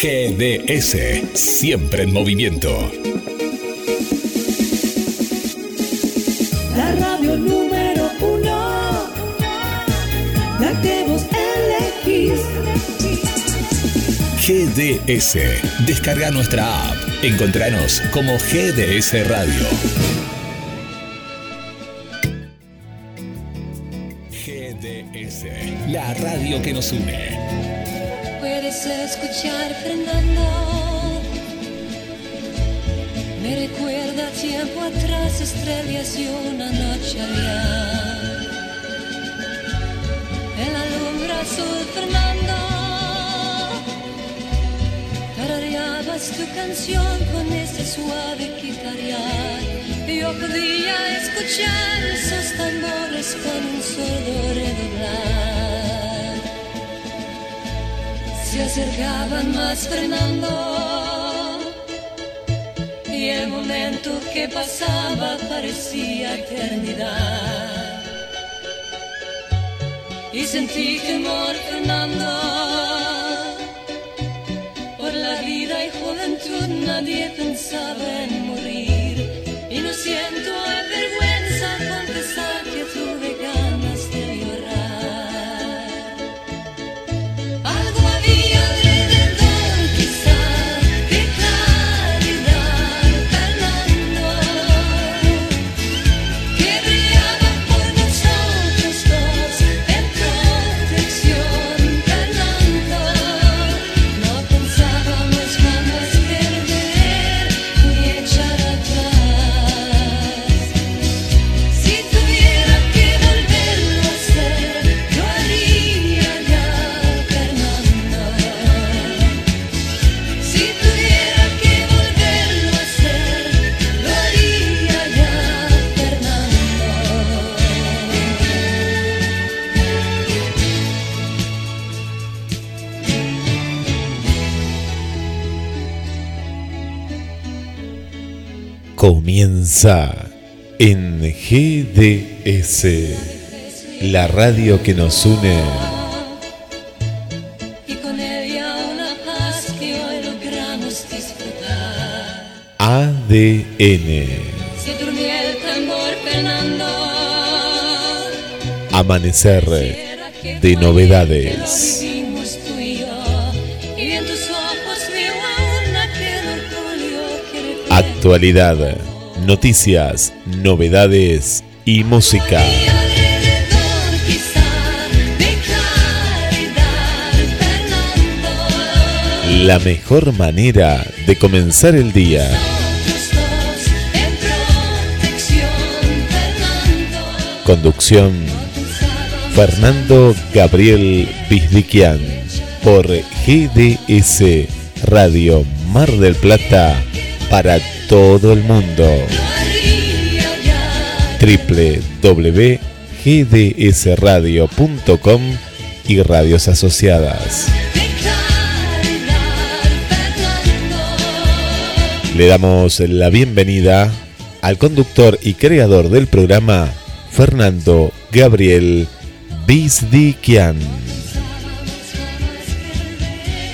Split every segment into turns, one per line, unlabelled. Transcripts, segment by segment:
GDS, siempre en movimiento.
La radio número uno, la que vos elegís.
GDS, descarga nuestra app. Encontranos como GDS Radio. GDS, la radio que nos une.
Escuchar Fernando. Me recuerda tiempo atrás, estrellas y una noche había. En la lumbre azul, Fernando. Tarareabas tu canción con ese suave guitarrear. Yo podía escuchar esos tambores con un sordo redoblar se acercaban más Fernando y el momento que pasaba parecía eternidad. Y sentí temor Fernando por la vida y juventud nadie pensaba en morir
Comienza en GDS, la radio que nos une.
Y con ella una paz que hoy logramos disfrutar.
ADN,
Se durmió el tambor, Fernando.
amanecer de novedades. Actualidad, noticias, novedades y música. La mejor manera de comenzar el día. Conducción Fernando Gabriel Bizdiquian por GDS Radio Mar del Plata para todo el mundo. www.gdsradio.com y radios asociadas. Le damos la bienvenida al conductor y creador del programa, Fernando Gabriel Bizdiquian.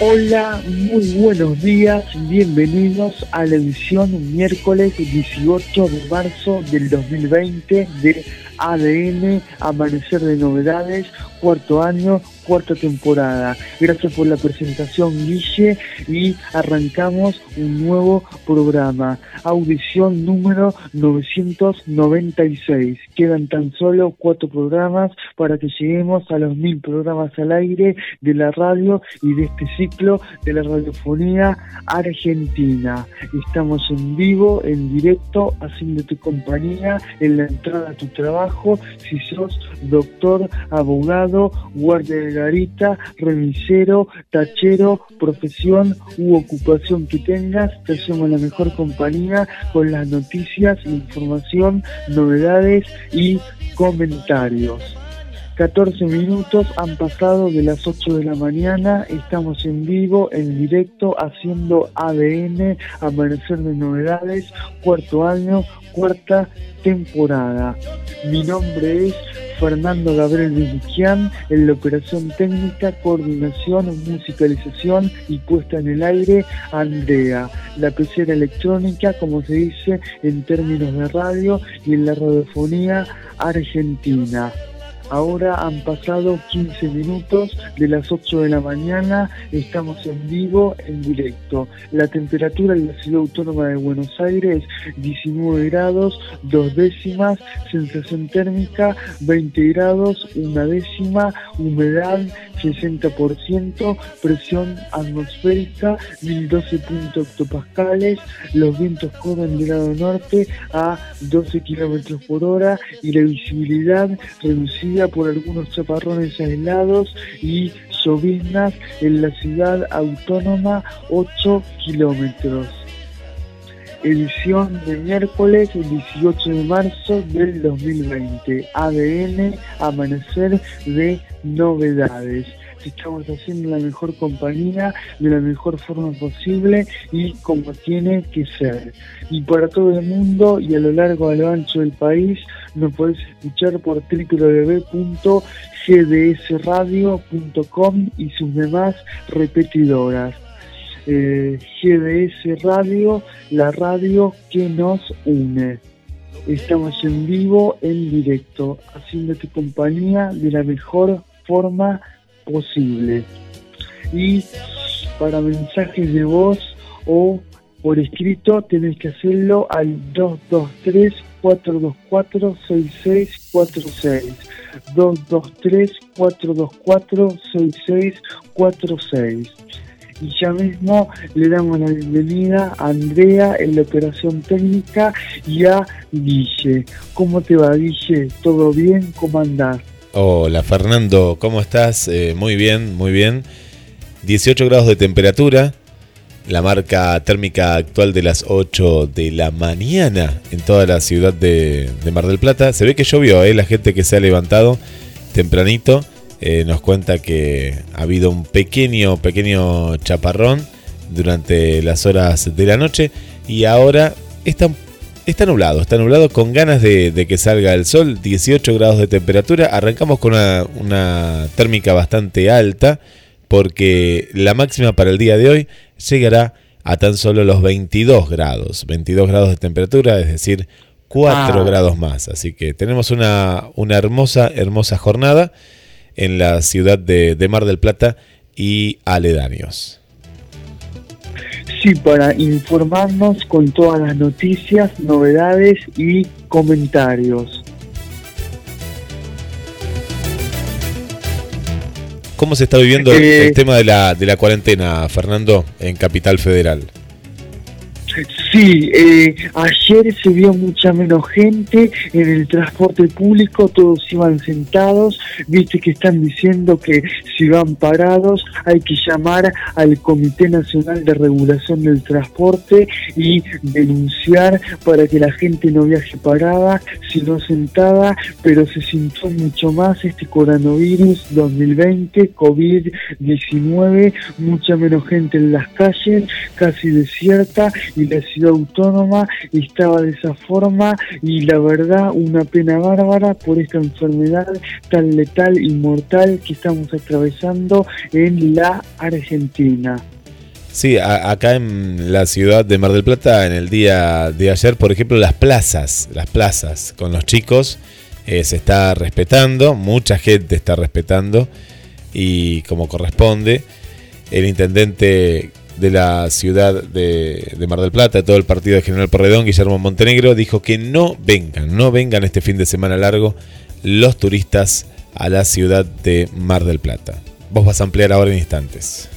Hola, muy buenos días, bienvenidos a la edición miércoles 18 de marzo del 2020 de ADN, Amanecer de Novedades, cuarto año, cuarta temporada. Gracias por la presentación, Guille, y arrancamos un nuevo programa, audición número 996. Quedan tan solo cuatro programas para que lleguemos a los mil programas al aire de la radio y de este ciclo de la radiofonía argentina. Estamos en vivo, en directo, haciéndote compañía en la entrada a tu trabajo, si sos doctor, abogado, guardia de garita, remisero, tachero, profesión u ocupación que tengas, te hacemos la mejor compañía con las noticias, información, novedades y comentarios. 14 minutos han pasado de las 8 de la mañana, estamos en vivo, en directo, haciendo ADN, Amanecer de Novedades, cuarto año, cuarta temporada. Mi nombre es Fernando Gabriel Vigian en la operación técnica, coordinación, musicalización y puesta en el aire, Andrea, la pecera electrónica, como se dice en términos de radio y en la radiofonía argentina. Ahora han pasado 15 minutos de las 8 de la mañana, estamos en vivo, en directo. La temperatura en la ciudad autónoma de Buenos Aires, 19 grados, dos décimas, sensación térmica, 20 grados, una décima, humedad 60%, presión atmosférica 1012 puntos hectopascales, los vientos corren del lado norte a 12 kilómetros por hora y la visibilidad reducida por algunos chaparrones aislados y lloviznas en la ciudad autónoma 8 kilómetros. Edición de miércoles 18 de marzo del 2020. ADN, amanecer de novedades estamos haciendo la mejor compañía de la mejor forma posible y como tiene que ser. Y para todo el mundo y a lo largo y a lo ancho del país nos podés escuchar por www.gdsradio.com y sus demás repetidoras. Eh, GDS Radio, la radio que nos une. Estamos en vivo, en directo, haciéndote compañía de la mejor forma posible. Y para mensajes de voz o por escrito tenés que hacerlo al 223 424 6646 223 424 6646 y ya mismo le damos la bienvenida a Andrea en la operación técnica y a Guille. ¿Cómo te va Guille? ¿Todo bien? ¿Cómo andás?
Hola Fernando, ¿cómo estás? Eh, muy bien, muy bien. 18 grados de temperatura, la marca térmica actual de las 8 de la mañana en toda la ciudad de, Mar del Plata. Se ve que llovió, ¿eh? la gente que se ha levantado tempranito eh, nos cuenta que ha habido un pequeño, pequeño chaparrón durante las horas de la noche y ahora está Está nublado, está nublado con ganas de, que salga el sol, 18 grados de temperatura. Arrancamos con una, térmica bastante alta porque la máxima para el día de hoy llegará a tan solo los 22 grados. 22 grados de temperatura, es decir, 4 ah. grados más. Así que tenemos una, una, hermosa, hermosa jornada en la ciudad de, de Mar del Plata y aledaños.
Sí, para informarnos con todas las noticias, novedades y comentarios.
¿Cómo se está viviendo el eh, tema de la, de la cuarentena, Fernando, en Capital Federal?
Sí, eh, ayer se vio mucha menos gente en el transporte público, todos iban sentados, viste que están diciendo que si van parados hay que llamar al Comité Nacional de Regulación del Transporte y denunciar para que la gente no viaje parada, sino sentada, pero se sintió mucho más este coronavirus 2020, COVID-19, mucha menos gente en las calles, casi desierta y la ciudad autónoma estaba de esa forma y la verdad una pena bárbara por esta enfermedad tan letal y mortal que estamos atravesando en la Argentina.
Sí, acá en la ciudad de Mar del Plata, en el día de ayer, por ejemplo, las plazas, las plazas con los chicos eh, se está respetando, mucha gente está respetando y como corresponde, el intendente de la ciudad de, Mar del Plata, todo el partido de General Porredón, Guillermo Montenegro, dijo que no vengan, no vengan este fin de semana largo los turistas a la ciudad de Mar del Plata. Vos vas a ampliar ahora en instantes.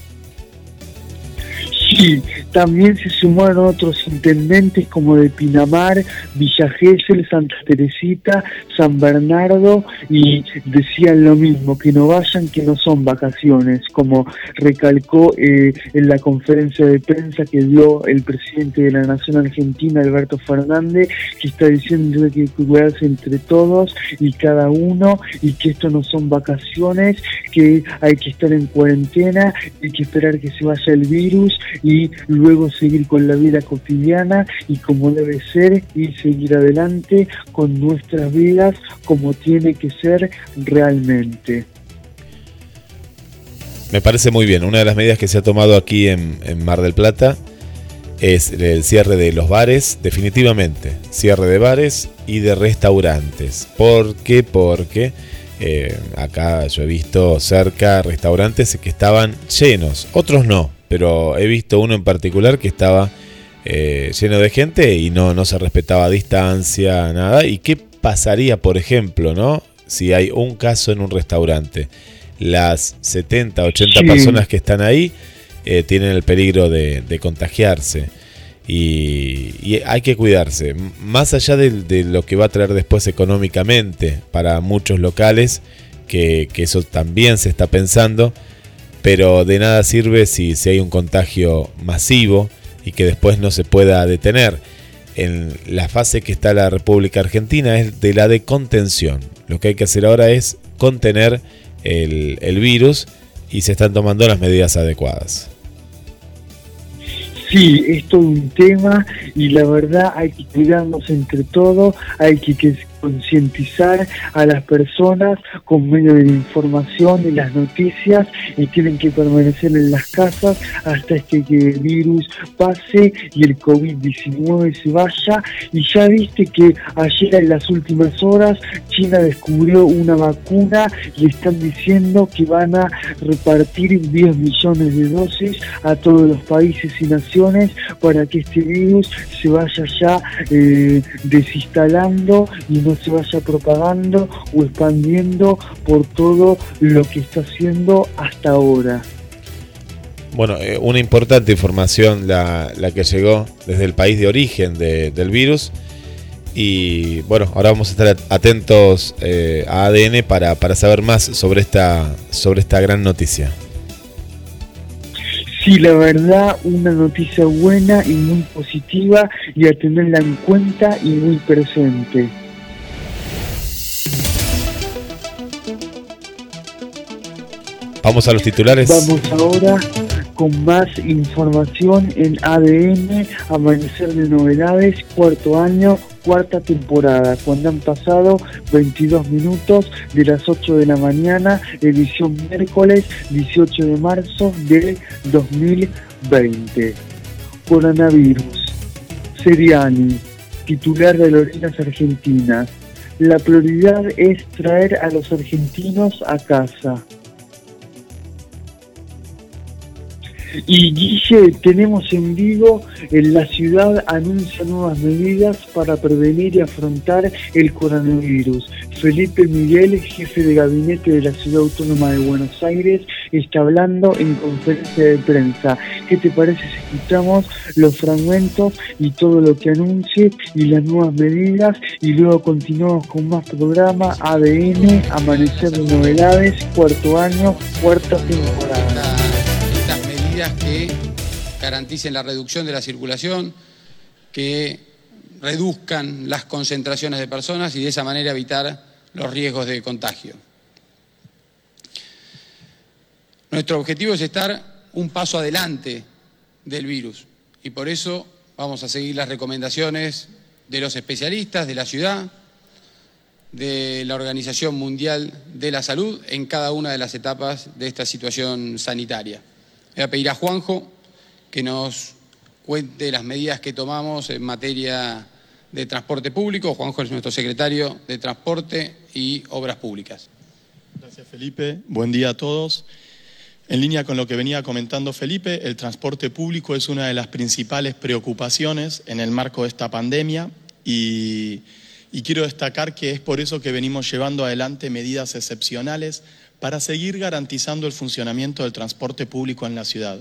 Sí, también se sumaron otros intendentes como de Pinamar, Villa Gesell, Santa Teresita, San Bernardo y decían lo mismo, que no vayan, que no son vacaciones, como recalcó eh, en la conferencia de prensa que dio el presidente de la Nación Argentina, Alberto Fernández, que está diciendo que hay que cuidarse entre todos y cada uno y que esto no son vacaciones, que hay que estar en cuarentena, hay que esperar que se vaya el virus y luego seguir con la vida cotidiana y como debe ser y seguir adelante con nuestras vidas como tiene que ser realmente.
Me parece muy bien. Una de las medidas que se ha tomado aquí en, Mar del Plata es el cierre de los bares, definitivamente. Cierre de bares y de restaurantes. ¿Por qué? Porque eh, acá yo he visto cerca restaurantes que estaban llenos, otros no, pero he visto uno en particular que estaba eh, lleno de gente y no, no se respetaba distancia, nada. ¿Y qué pasaría, por ejemplo, no? si hay un caso en un restaurante? Las 70, 80 personas que están ahí eh, tienen el peligro de, contagiarse. Y, hay que cuidarse. Más allá de, lo que va a traer después económicamente para muchos locales, que, que eso también se está pensando, pero de nada sirve si, si hay un contagio masivo y que después no se pueda detener. En la fase que está la República Argentina es de la de contención. Lo que hay que hacer ahora es contener el, virus y se están tomando las medidas adecuadas.
Sí, es un tema y la verdad hay que cuidarnos entre todos, hay que, que concientizar a las personas con medio de la información y las noticias y tienen que permanecer en las casas hasta que el virus pase y el COVID-19 se vaya. Y ya viste que ayer en las últimas horas China descubrió una vacuna y están diciendo que van a repartir 10 millones de dosis a todos los países y naciones para que este virus se vaya ya eh, desinstalando y no se vaya propagando o expandiendo por todo lo que está haciendo hasta ahora.
Bueno, eh, una importante información la, que llegó desde el país de origen del virus. Y bueno, ahora vamos a estar atentos eh, a ADN para, para, saber más sobre esta, sobre esta gran noticia.
Sí, la verdad, una noticia buena y muy positiva y a tenerla en cuenta y muy presente.
Vamos a los titulares.
Vamos ahora con más información en ADN, Amanecer de Novedades, cuarto año, cuarta temporada, cuando han pasado 22 minutos de las 8 de la mañana, edición miércoles 18 de marzo de 2020. Coronavirus. Seriani, titular de Lorenas Argentinas. La prioridad es traer a los argentinos a casa. Y Guille, tenemos en vivo, en la ciudad anuncia nuevas medidas para prevenir y afrontar el coronavirus. Felipe Miguel, jefe de gabinete de la Ciudad Autónoma de Buenos Aires, está hablando en conferencia de prensa. ¿Qué te parece si escuchamos los fragmentos y todo lo que anuncie y las nuevas medidas? Y luego continuamos con más programa ADN, Amanecer de Novedades, cuarto año, cuarta temporada
que garanticen la reducción de la circulación, que reduzcan las concentraciones de personas y de esa manera evitar los riesgos de contagio. Nuestro objetivo es estar un paso adelante del virus y por eso vamos a seguir las recomendaciones de los especialistas de la ciudad, de la Organización Mundial de la Salud en cada una de las etapas de esta situación sanitaria. Voy a pedir a Juanjo que nos cuente las medidas que tomamos en materia de transporte público. Juanjo es nuestro secretario de Transporte y Obras Públicas.
Gracias, Felipe. Buen día a todos. En línea con lo que venía comentando Felipe, el transporte público es una de las principales preocupaciones en el marco de esta pandemia y, y quiero destacar que es por eso que venimos llevando adelante medidas excepcionales para seguir garantizando el funcionamiento del transporte público en la ciudad.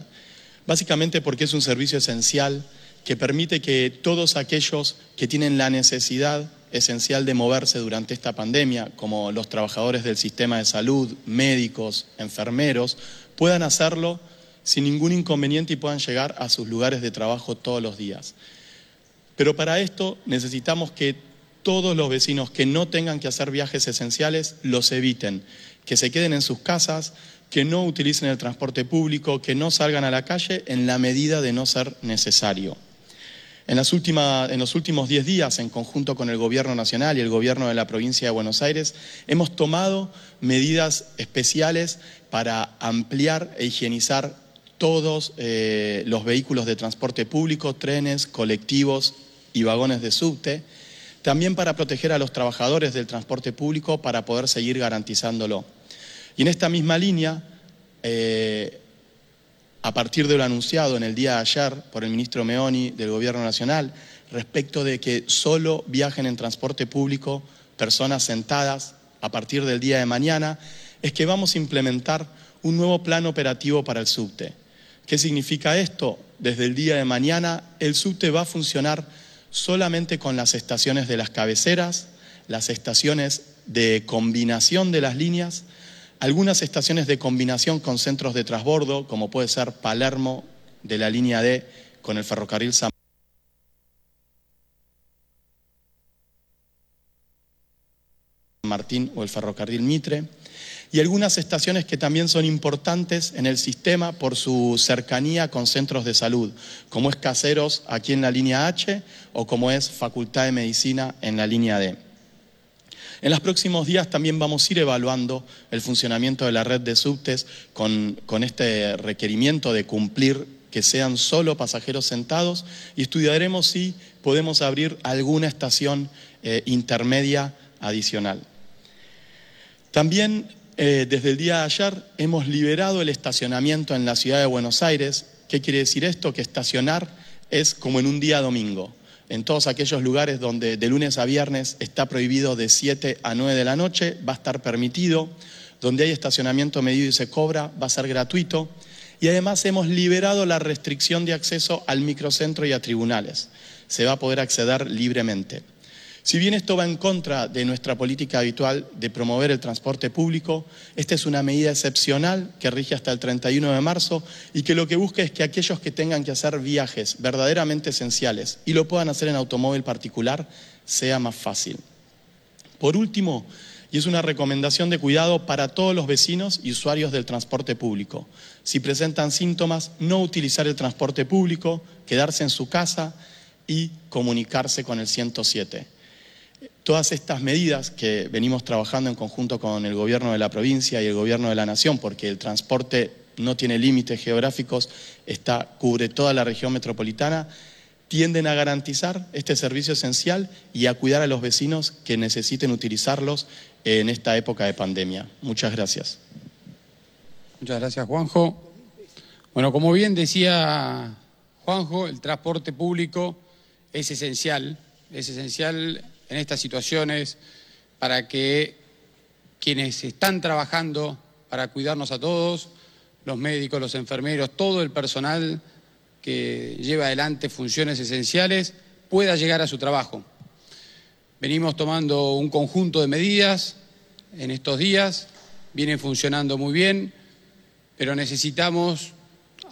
Básicamente porque es un servicio esencial que permite que todos aquellos que tienen la necesidad esencial de moverse durante esta pandemia, como los trabajadores del sistema de salud, médicos, enfermeros, puedan hacerlo sin ningún inconveniente y puedan llegar a sus lugares de trabajo todos los días. Pero para esto necesitamos que todos los vecinos que no tengan que hacer viajes esenciales los eviten, que se queden en sus casas, que no utilicen el transporte público, que no salgan a la calle en la medida de no ser necesario. En, los últimos 10 días, en conjunto con el Gobierno Nacional y el Gobierno de la Provincia de Buenos Aires, hemos tomado medidas especiales para ampliar e higienizar todos eh, los vehículos de transporte público, trenes, colectivos y vagones de subte, también para proteger a los trabajadores del transporte público para poder seguir garantizándolo. Y en esta misma línea, eh, a partir de lo anunciado en el día de ayer por el ministro Meoni del Gobierno Nacional, respecto de que solo viajen en transporte público personas sentadas a partir del día de mañana, es que vamos a implementar un nuevo plan operativo para el subte. ¿Qué significa esto? Desde el día de mañana el subte va a funcionar solamente con las estaciones de las cabeceras, las estaciones de combinación de las líneas, algunas estaciones de combinación con centros de transbordo, como puede ser Palermo de la línea D con el ferrocarril San Martín o el ferrocarril Mitre, y algunas estaciones que también son importantes en el sistema por su cercanía con centros de salud, como es Caseros aquí en la línea H o como es Facultad de Medicina en la línea D. En los próximos días también vamos a ir evaluando el funcionamiento de la red de subtes con, este requerimiento de cumplir que sean solo pasajeros sentados y estudiaremos si podemos abrir alguna estación eh, intermedia adicional. También eh, desde el día de ayer hemos liberado el estacionamiento en la ciudad de Buenos Aires. ¿Qué quiere decir esto? Que estacionar es como en un día domingo. En todos aquellos lugares donde de lunes a viernes está prohibido de 7 a 9 de la noche, va a estar permitido. Donde hay estacionamiento medido y se cobra, va a ser gratuito. Y además hemos liberado la restricción de acceso al microcentro y a tribunales. Se va a poder acceder libremente. Si bien esto va en contra de nuestra política habitual de promover el transporte público, esta es una medida excepcional que rige hasta el 31 de marzo y que lo que busca es que aquellos que tengan que hacer viajes verdaderamente esenciales y lo puedan hacer en automóvil particular, sea más fácil. Por último, y es una recomendación de cuidado para todos los vecinos y usuarios del transporte público. Si presentan síntomas, no utilizar el transporte público, quedarse en su casa y comunicarse con el 107. Todas estas medidas que venimos trabajando en conjunto con el gobierno de la provincia y el gobierno de la nación, porque el transporte no tiene límites geográficos, cubre toda la región metropolitana, tienden a garantizar este servicio esencial y a cuidar a los vecinos que necesiten utilizarlos en esta época de pandemia. Muchas gracias.
Muchas gracias, Juanjo. Bueno, como bien decía Juanjo, el transporte público es esencial, es esencial en estas situaciones para que quienes están trabajando para cuidarnos a todos, los médicos, los enfermeros, todo el personal que lleva adelante funciones esenciales, pueda llegar a su trabajo. Venimos tomando un conjunto de medidas en estos días, vienen funcionando muy bien, pero necesitamos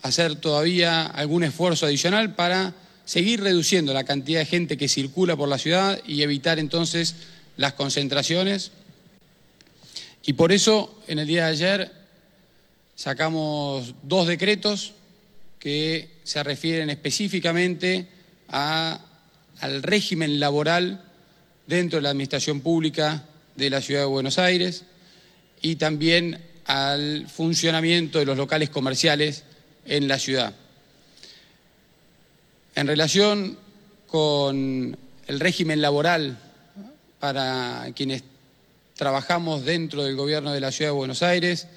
hacer todavía algún esfuerzo adicional para seguir reduciendo la cantidad de gente que circula por la ciudad y evitar entonces las concentraciones. Y por eso, en el día de ayer, sacamos dos decretos que se refieren específicamente al régimen laboral dentro de la administración pública de la Ciudad de Buenos Aires y también al funcionamiento de los locales comerciales en la ciudad. En relación con el régimen laboral para quienes trabajamos dentro del gobierno de la Ciudad de Buenos Aires,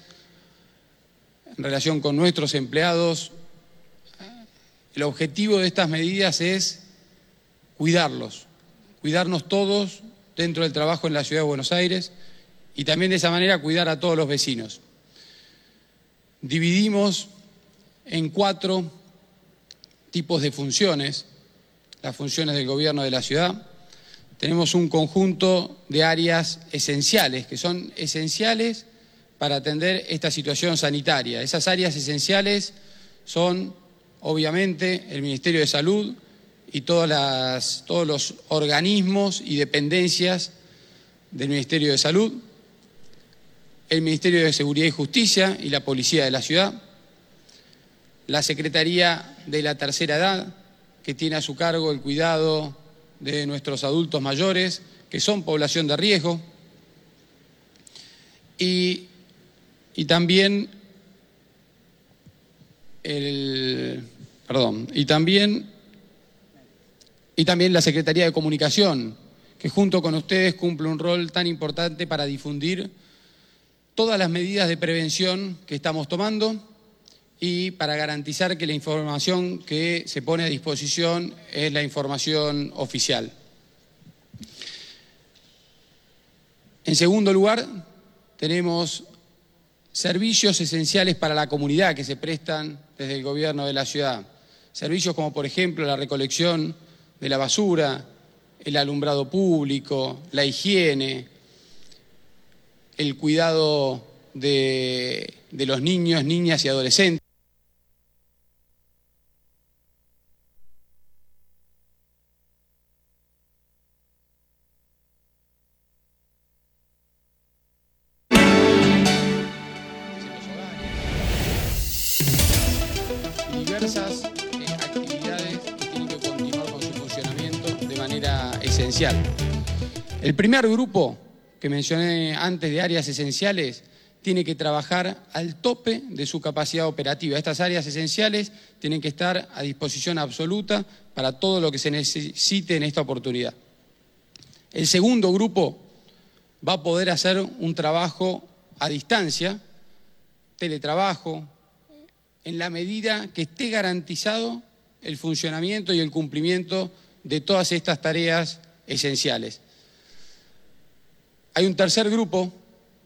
en relación con nuestros empleados, el objetivo de estas medidas es cuidarlos, cuidarnos todos dentro del trabajo en la Ciudad de Buenos Aires y también de esa manera cuidar a todos los vecinos. Dividimos en cuatro tipos de funciones, las funciones del gobierno de la ciudad. tenemos un conjunto de áreas esenciales, que son esenciales para atender esta situación sanitaria. Esas áreas esenciales son, obviamente, el Ministerio de Salud y todas las, todos los organismos y dependencias del Ministerio de Salud, el Ministerio de Seguridad y Justicia y la Policía de la Ciudad, la Secretaría de la Tercera Edad, que tiene a su cargo el cuidado de nuestros adultos mayores, que son población de riesgo, y, y también el, perdón, y también, y también la Secretaría de Comunicación, que junto con ustedes cumple un rol tan importante para difundir todas las medidas de prevención que estamos tomando y para garantizar que la información que se pone a disposición es la información oficial. En segundo lugar, tenemos servicios esenciales para la comunidad que se prestan desde el gobierno de la ciudad. Servicios como, por ejemplo, la recolección de la basura, el alumbrado público, la higiene, el cuidado de, los niños, niñas y adolescentes. El primer grupo que mencioné antes de áreas esenciales tiene que trabajar al tope de su capacidad operativa. Estas áreas esenciales tienen que estar a disposición absoluta para todo lo que se necesite en esta oportunidad. El segundo grupo va a poder hacer un trabajo a distancia, teletrabajo, en la medida que esté garantizado el funcionamiento y el cumplimiento de todas estas tareas esenciales. Hay un tercer grupo,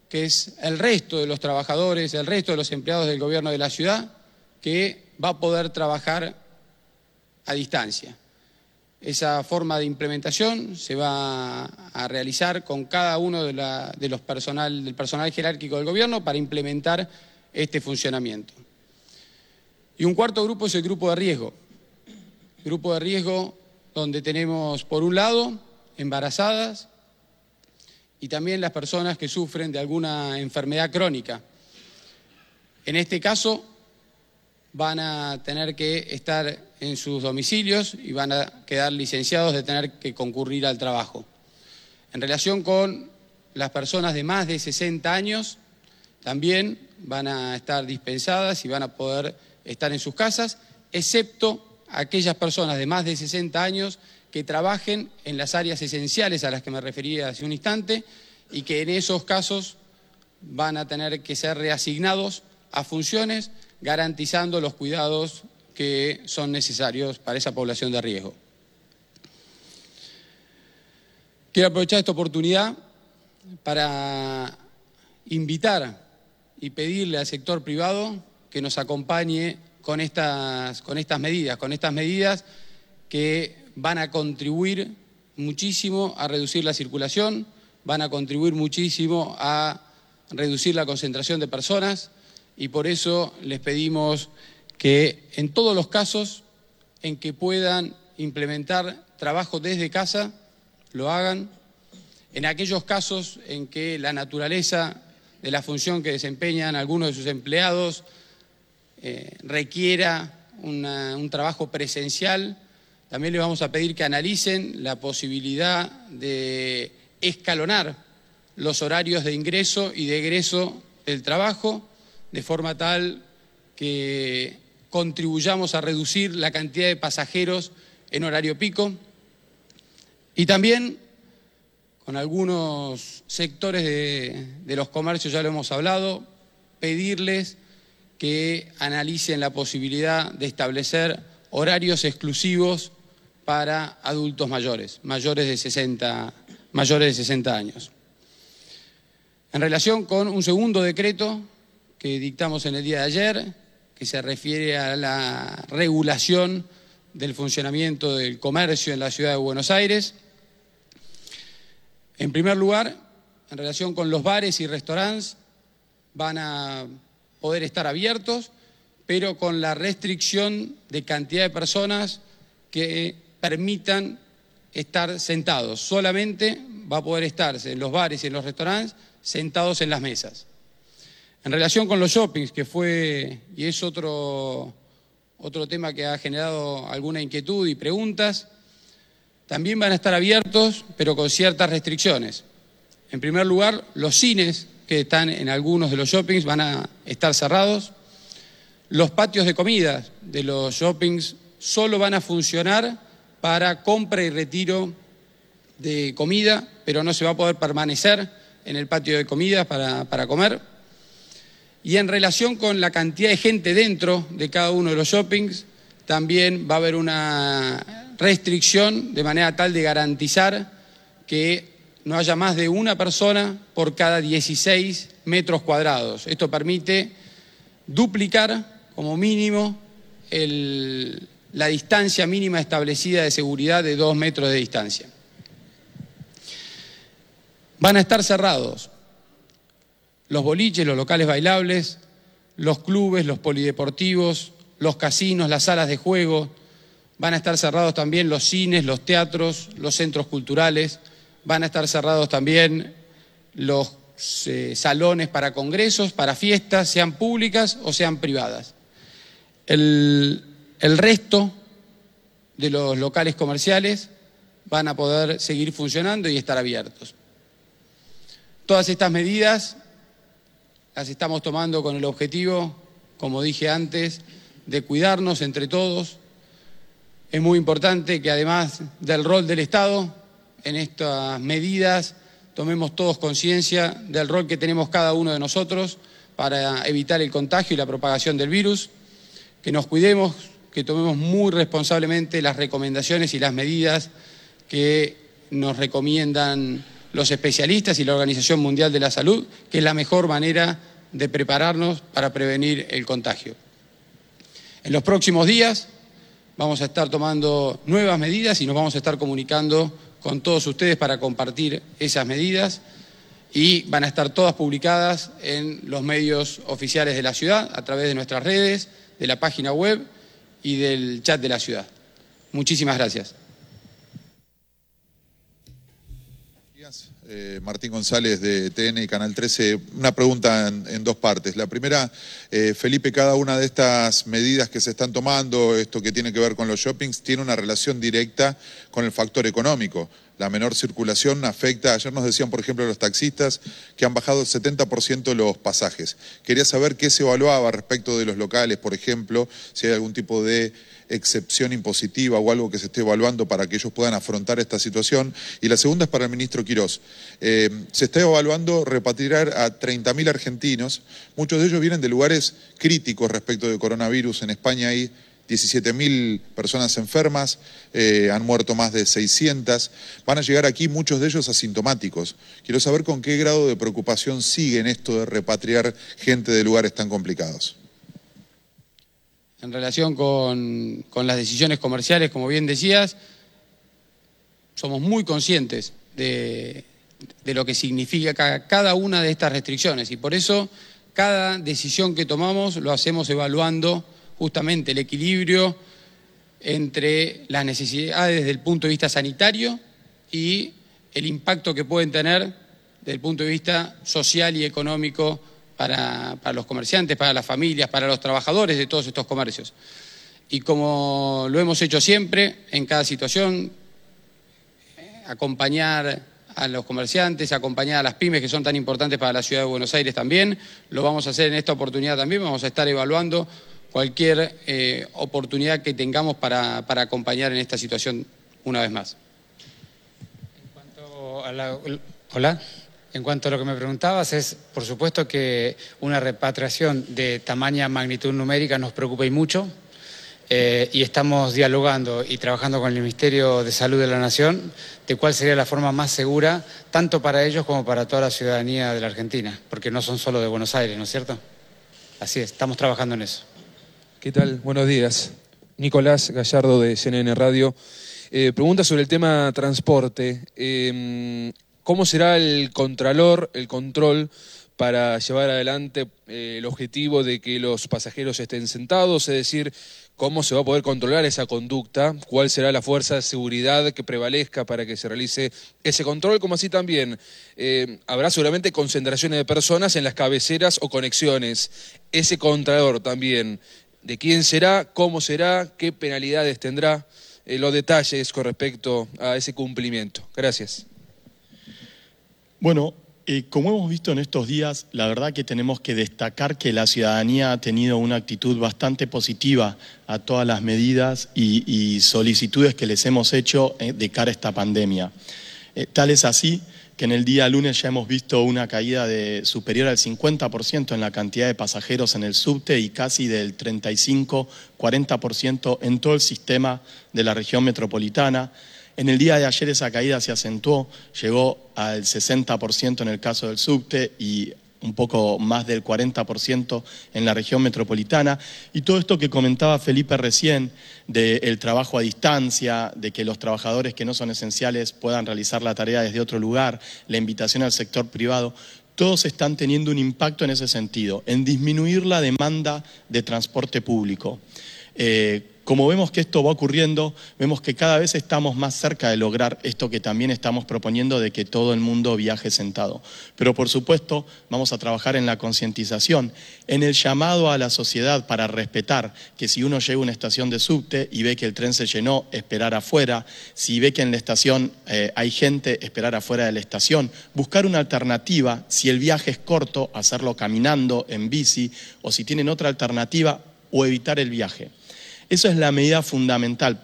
que es el resto de los trabajadores, el resto de los empleados del gobierno de la ciudad, que va a poder trabajar a distancia. Esa forma de implementación se va a realizar con cada uno de, los personal, del personal jerárquico del gobierno para implementar este funcionamiento. Y un cuarto grupo es el grupo de riesgo. Grupo de riesgo donde tenemos, por un lado, embarazadas y también las personas que sufren de alguna enfermedad crónica. En este caso, van a tener que estar en sus domicilios y van a quedar licenciados de tener que concurrir al trabajo. En relación con las personas de más de 60 años, también van a estar dispensadas y van a poder estar en sus casas, excepto aquellas personas de más de 60 años que trabajen en las áreas esenciales a las que me refería hace un instante y que en esos casos van a tener que ser reasignados a funciones garantizando los cuidados que son necesarios para esa población de riesgo. Quiero aprovechar esta oportunidad para invitar y pedirle al sector privado que nos acompañe con estas, con estas medidas, con estas medidas que van a contribuir muchísimo a reducir la circulación, van a contribuir muchísimo a reducir la concentración de personas y por eso les pedimos que en todos los casos en que puedan implementar trabajo desde casa, lo hagan. En aquellos casos en que la naturaleza de la función que desempeñan algunos de sus empleados eh, requiera un trabajo presencial, también les vamos a pedir que analicen la posibilidad de escalonar los horarios de ingreso y de egreso del trabajo, de forma tal que contribuyamos a reducir la cantidad de pasajeros en horario pico. Y también con algunos sectores de, de los comercios, ya lo hemos hablado, pedirles que analicen la posibilidad de establecer horarios exclusivos para adultos mayores, mayores de 60, mayores de 60 años. En relación con un segundo decreto que dictamos en el día de ayer, que se refiere a la regulación del funcionamiento del comercio en la ciudad de Buenos Aires, En primer lugar, en relación con los bares y restaurantes, van a poder estar abiertos, pero con la restricción de cantidad de personas que permitan estar sentados. Solamente va a poder estarse en los bares y en los restaurantes sentados en las mesas. En relación con los shoppings, que fue y es otro, otro tema que ha generado alguna inquietud y preguntas, también van a estar abiertos, pero con ciertas restricciones. En primer lugar, los cines que están en algunos de los shoppings van a estar cerrados. Los patios de comida de los shoppings solo van a funcionar para compra y retiro de comida, pero no se va a poder permanecer en el patio de comida para, para comer. Y en relación con la cantidad de gente dentro de cada uno de los shoppings, también va a haber una restricción de manera tal de garantizar que no haya más de una persona por cada 16 metros cuadrados. Esto permite duplicar como mínimo el, la distancia mínima establecida de seguridad de dos metros de distancia. Van a estar cerrados los boliches, los locales bailables, los clubes, los polideportivos, los casinos, las salas de juego. Van a estar cerrados también los cines, los teatros, los centros culturales. Van a estar cerrados también los eh, salones para congresos, para fiestas, sean públicas o sean privadas. El, el resto de los locales comerciales van a poder seguir funcionando y estar abiertos. Todas estas medidas las estamos tomando con el objetivo, como dije antes, de cuidarnos entre todos. Es muy importante que además del rol del Estado, en estas medidas tomemos todos conciencia del rol que tenemos cada uno de nosotros para evitar el contagio y la propagación del virus, que nos cuidemos, que tomemos muy responsablemente las recomendaciones y las medidas que nos recomiendan los especialistas y la Organización Mundial de la Salud, que es la mejor manera de prepararnos para prevenir el contagio. En los próximos días vamos a estar tomando nuevas medidas y nos vamos a estar comunicando con todos ustedes para compartir esas medidas y van a estar todas publicadas en los medios oficiales de la ciudad a través de nuestras redes, de la página web y del chat de la ciudad. Muchísimas gracias.
Eh, Martín González de TN y Canal 13. Una pregunta en, dos partes. La primera, eh, Felipe, cada una de estas medidas que se están tomando, esto que tiene que ver con los shoppings, tiene una relación directa con el factor económico. La menor circulación afecta, ayer nos decían, por ejemplo, los taxistas que han bajado el 70% los pasajes. Quería saber qué se evaluaba respecto de los locales, por ejemplo, si hay algún tipo de excepción impositiva o algo que se esté evaluando para que ellos puedan afrontar esta situación. Y la segunda es para el ministro Quirós. Eh, se está evaluando repatriar a 30.000 argentinos. Muchos de ellos vienen de lugares críticos respecto del coronavirus. En España hay 17.000 personas enfermas, eh, han muerto más de 600. Van a llegar aquí muchos de ellos asintomáticos. Quiero saber con qué grado de preocupación siguen esto de repatriar gente de lugares tan complicados
en relación con, las decisiones comerciales, como bien decías, somos muy conscientes de, lo que significa cada una de estas restricciones y por eso cada decisión que tomamos lo hacemos evaluando justamente el equilibrio entre las necesidades desde el punto de vista sanitario y el impacto que pueden tener desde el punto de vista social y económico para, los comerciantes, para las familias, para los trabajadores de todos estos comercios. Y como lo hemos hecho siempre, en cada situación, eh, acompañar a los comerciantes, acompañar a las pymes que son tan importantes para la ciudad de Buenos Aires también. Lo vamos a hacer en esta oportunidad también, vamos a estar evaluando cualquier eh, oportunidad que tengamos para, para, acompañar en esta situación una vez más.
En cuanto a la... Hola. En cuanto a lo que me preguntabas, es por supuesto que una repatriación de tamaña magnitud numérica nos preocupa y mucho. Eh, y estamos dialogando y trabajando con el Ministerio de Salud de la Nación de cuál sería la forma más segura, tanto para ellos como para toda la ciudadanía de la Argentina, porque no son solo de Buenos Aires, ¿no es cierto? Así es, estamos trabajando en eso.
¿Qué tal? Buenos días. Nicolás Gallardo de CNN Radio. Eh, pregunta sobre el tema transporte. Eh, ¿cómo será el contralor, el control para llevar adelante eh, el objetivo de que los pasajeros estén sentados? Es decir, ¿cómo se va a poder controlar esa conducta? ¿Cuál será la fuerza de seguridad que prevalezca para que se realice ese control? Como así también eh, habrá seguramente concentraciones de personas en las cabeceras o conexiones. Ese contralor también, ¿de quién será? ¿Cómo será? ¿Qué penalidades tendrá? Eh, los detalles con respecto a ese cumplimiento. Gracias.
Bueno, eh, como hemos visto en estos días, la verdad que tenemos que destacar que la ciudadanía ha tenido una actitud bastante positiva a todas las medidas y, solicitudes que les hemos hecho eh, de cara a esta pandemia. Tal es así que en el día lunes ya hemos visto una caída de superior al 50% en la cantidad de pasajeros en el subte y casi del 35-40% en todo el sistema de la región metropolitana. En el día de ayer esa caída se acentuó, llegó al 60% en el caso del subte y un poco más del 40% en la región metropolitana. Y todo esto que comentaba Felipe recién, del trabajo a distancia, de que los trabajadores que no son esenciales puedan realizar la tarea desde otro lugar, la invitación al sector privado, todos están teniendo un impacto en ese sentido, en disminuir la demanda de transporte público. Eh, como vemos que esto va ocurriendo, vemos que cada vez estamos más cerca de lograr esto que también estamos proponiendo de que todo el mundo viaje sentado. Pero por supuesto vamos a trabajar en la concientización, en el llamado a la sociedad para respetar que si uno llega a una estación de subte y ve que el tren se llenó, esperar afuera, si ve que en la estación eh, hay gente, esperar afuera de la estación, buscar una alternativa, si el viaje es corto, hacerlo caminando, en bici, o si tienen otra alternativa, o evitar el viaje. Eso es la medida fundamental.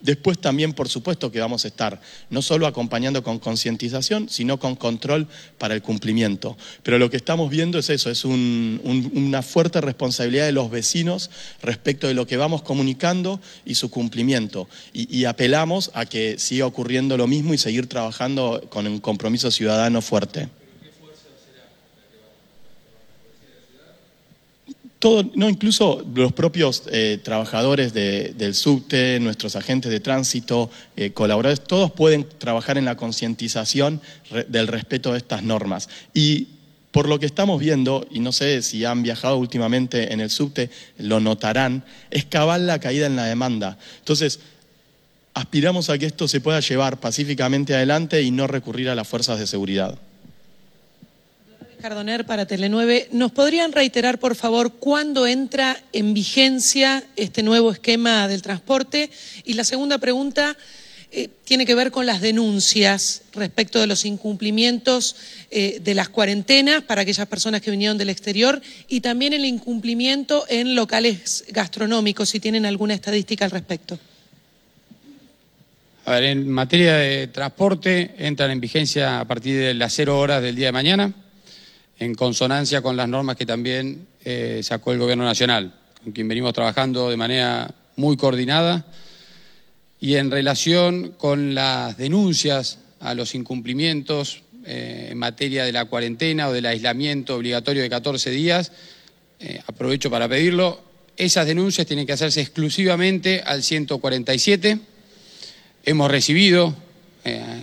Después también, por supuesto, que vamos a estar no solo acompañando con concientización, sino con control para el cumplimiento. Pero lo que estamos viendo es eso, es un, un, una fuerte responsabilidad de los vecinos respecto de lo que vamos comunicando y su cumplimiento. Y, y apelamos a que siga ocurriendo lo mismo y seguir trabajando con un compromiso ciudadano fuerte. Todo, no, incluso los propios eh, trabajadores de, del subte, nuestros agentes de tránsito, eh, colaboradores, todos pueden trabajar en la concientización del respeto de estas normas. Y por lo que estamos viendo, y no sé si han viajado últimamente en el subte, lo notarán, es cabal la caída en la demanda. Entonces, aspiramos a que esto se pueda llevar pacíficamente adelante y no recurrir a las fuerzas de seguridad.
Cardoner para Tele9. ¿Nos podrían reiterar, por favor, cuándo entra en vigencia este nuevo esquema del transporte? Y la segunda pregunta eh, tiene que ver con las denuncias respecto de los incumplimientos eh, de las cuarentenas para aquellas personas que vinieron del exterior y también el incumplimiento en locales gastronómicos, si tienen alguna estadística al respecto.
A ver, en materia de transporte entran en vigencia a partir de las cero horas del día de mañana en consonancia con las normas que también eh, sacó el Gobierno Nacional, con quien venimos trabajando de manera muy coordinada. Y en relación con las denuncias a los incumplimientos eh, en materia de la cuarentena o del aislamiento obligatorio de 14 días, eh, aprovecho para pedirlo, esas denuncias tienen que hacerse exclusivamente al 147. Hemos recibido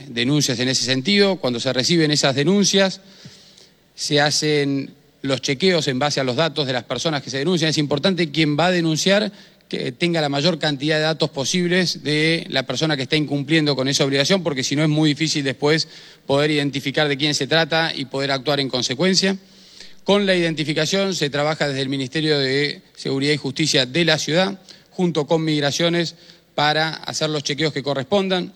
denuncias en ese sentido. Cuando se reciben esas denuncias, se hacen los chequeos en base a los datos de las personas que se denuncian. Es importante quien va a denunciar que tenga la mayor cantidad de datos posibles de la persona que está incumpliendo con esa obligación, porque si no es muy difícil después poder identificar de quién se trata y poder actuar en consecuencia. Con la identificación se trabaja desde el Ministerio de Seguridad y Justicia de la ciudad, junto con Migraciones, para hacer los chequeos que correspondan.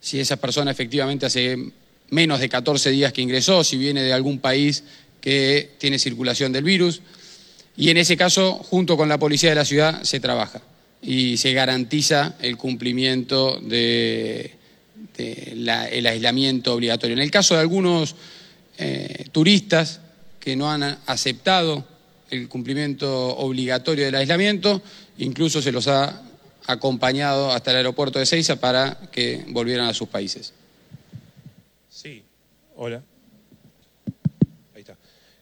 Si esa persona efectivamente hace menos de 14 días que ingresó, si viene de algún país que tiene circulación del virus. Y en ese caso, junto con la policía de la ciudad, se trabaja y se garantiza el cumplimiento del de la, aislamiento obligatorio. En el caso de algunos eh, turistas que no han aceptado el cumplimiento obligatorio del aislamiento, incluso se los ha acompañado hasta el aeropuerto de Ceiza para que volvieran a sus países.
Hola. Ahí está.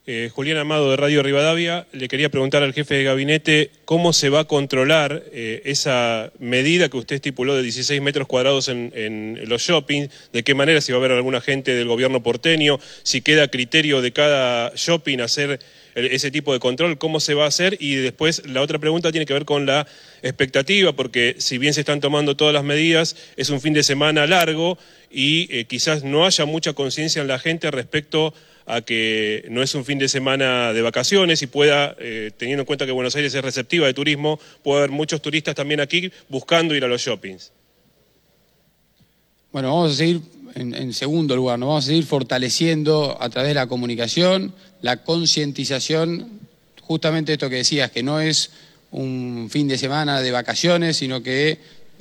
Eh, Julián Amado de Radio Rivadavia le quería preguntar al jefe de gabinete cómo se va a controlar eh, esa medida que usted estipuló de 16 metros cuadrados en, los shoppings, de qué manera si va a haber algún agente del gobierno porteño, si queda criterio de cada shopping hacer ese tipo de control, cómo se va a hacer y después la otra pregunta tiene que ver con la expectativa, porque si bien se están tomando todas las medidas, es un fin de semana largo y eh, quizás no haya mucha conciencia en la gente respecto a que no es un fin de semana de vacaciones y pueda, eh, teniendo en cuenta que Buenos Aires es receptiva de turismo, puede haber muchos turistas también aquí buscando ir a los shoppings.
Bueno, vamos a seguir en, segundo lugar, nos vamos a seguir fortaleciendo a través de la comunicación, la concientización, justamente esto que decías, que no es un fin de semana de vacaciones, sino que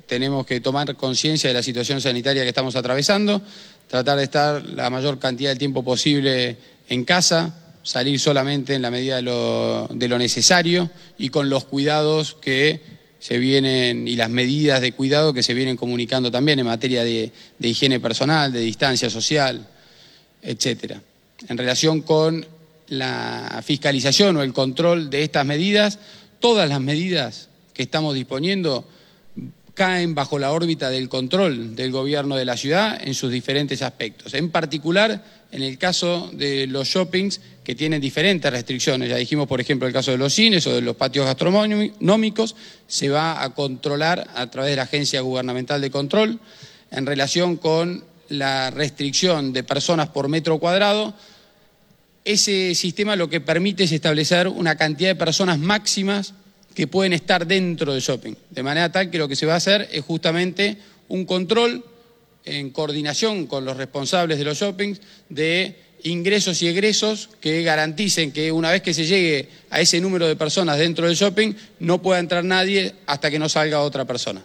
tenemos que tomar conciencia de la situación sanitaria que estamos atravesando, tratar de estar la mayor cantidad de tiempo posible en casa, salir solamente en la medida de lo, de lo necesario y con los cuidados que se vienen y las medidas de cuidado que se vienen comunicando también en materia de, de higiene personal, de distancia social, etcétera. En relación con la fiscalización o el control de estas medidas, todas las medidas que estamos disponiendo caen bajo la órbita del control del gobierno de la ciudad en sus diferentes aspectos. En particular, en el caso de los shoppings que tienen diferentes restricciones, ya dijimos, por ejemplo, el caso de los cines o de los patios gastronómicos, se va a controlar a través de la Agencia Gubernamental de Control en relación con la restricción de personas por metro cuadrado. Ese sistema lo que permite es establecer una cantidad de personas máximas que pueden estar dentro del shopping. De manera tal que lo que se va a hacer es justamente un control en coordinación con los responsables de los shoppings de ingresos y egresos que garanticen que una vez que se llegue a ese número de personas dentro del shopping no pueda entrar nadie hasta que no salga otra persona.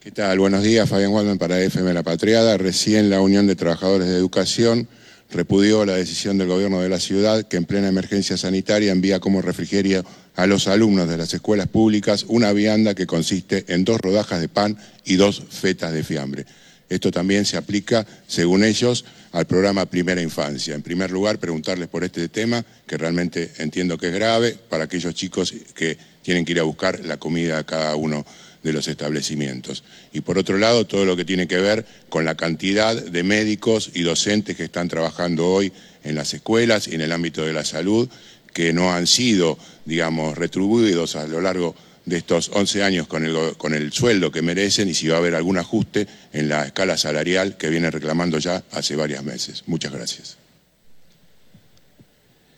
¿Qué tal? Buenos días, Fabián Waldman para FM La Patriada. Recién la Unión de Trabajadores de Educación repudió la decisión del gobierno de la ciudad que en plena emergencia sanitaria envía como refrigerio a los alumnos de las escuelas públicas una vianda que consiste en dos rodajas de pan y dos fetas de fiambre. Esto también se aplica, según ellos, al programa Primera Infancia. En primer lugar, preguntarles por este tema, que realmente entiendo que es grave, para aquellos chicos que tienen que ir a buscar la comida a cada uno de los establecimientos. Y por otro lado, todo lo que tiene que ver con la cantidad de médicos y docentes que están trabajando hoy en las escuelas y en el ámbito de la salud, que no han sido, digamos, retribuidos a lo largo de estos 11 años con el, con el sueldo que merecen y si va a haber algún ajuste en la escala salarial que viene reclamando ya hace varios meses. Muchas gracias.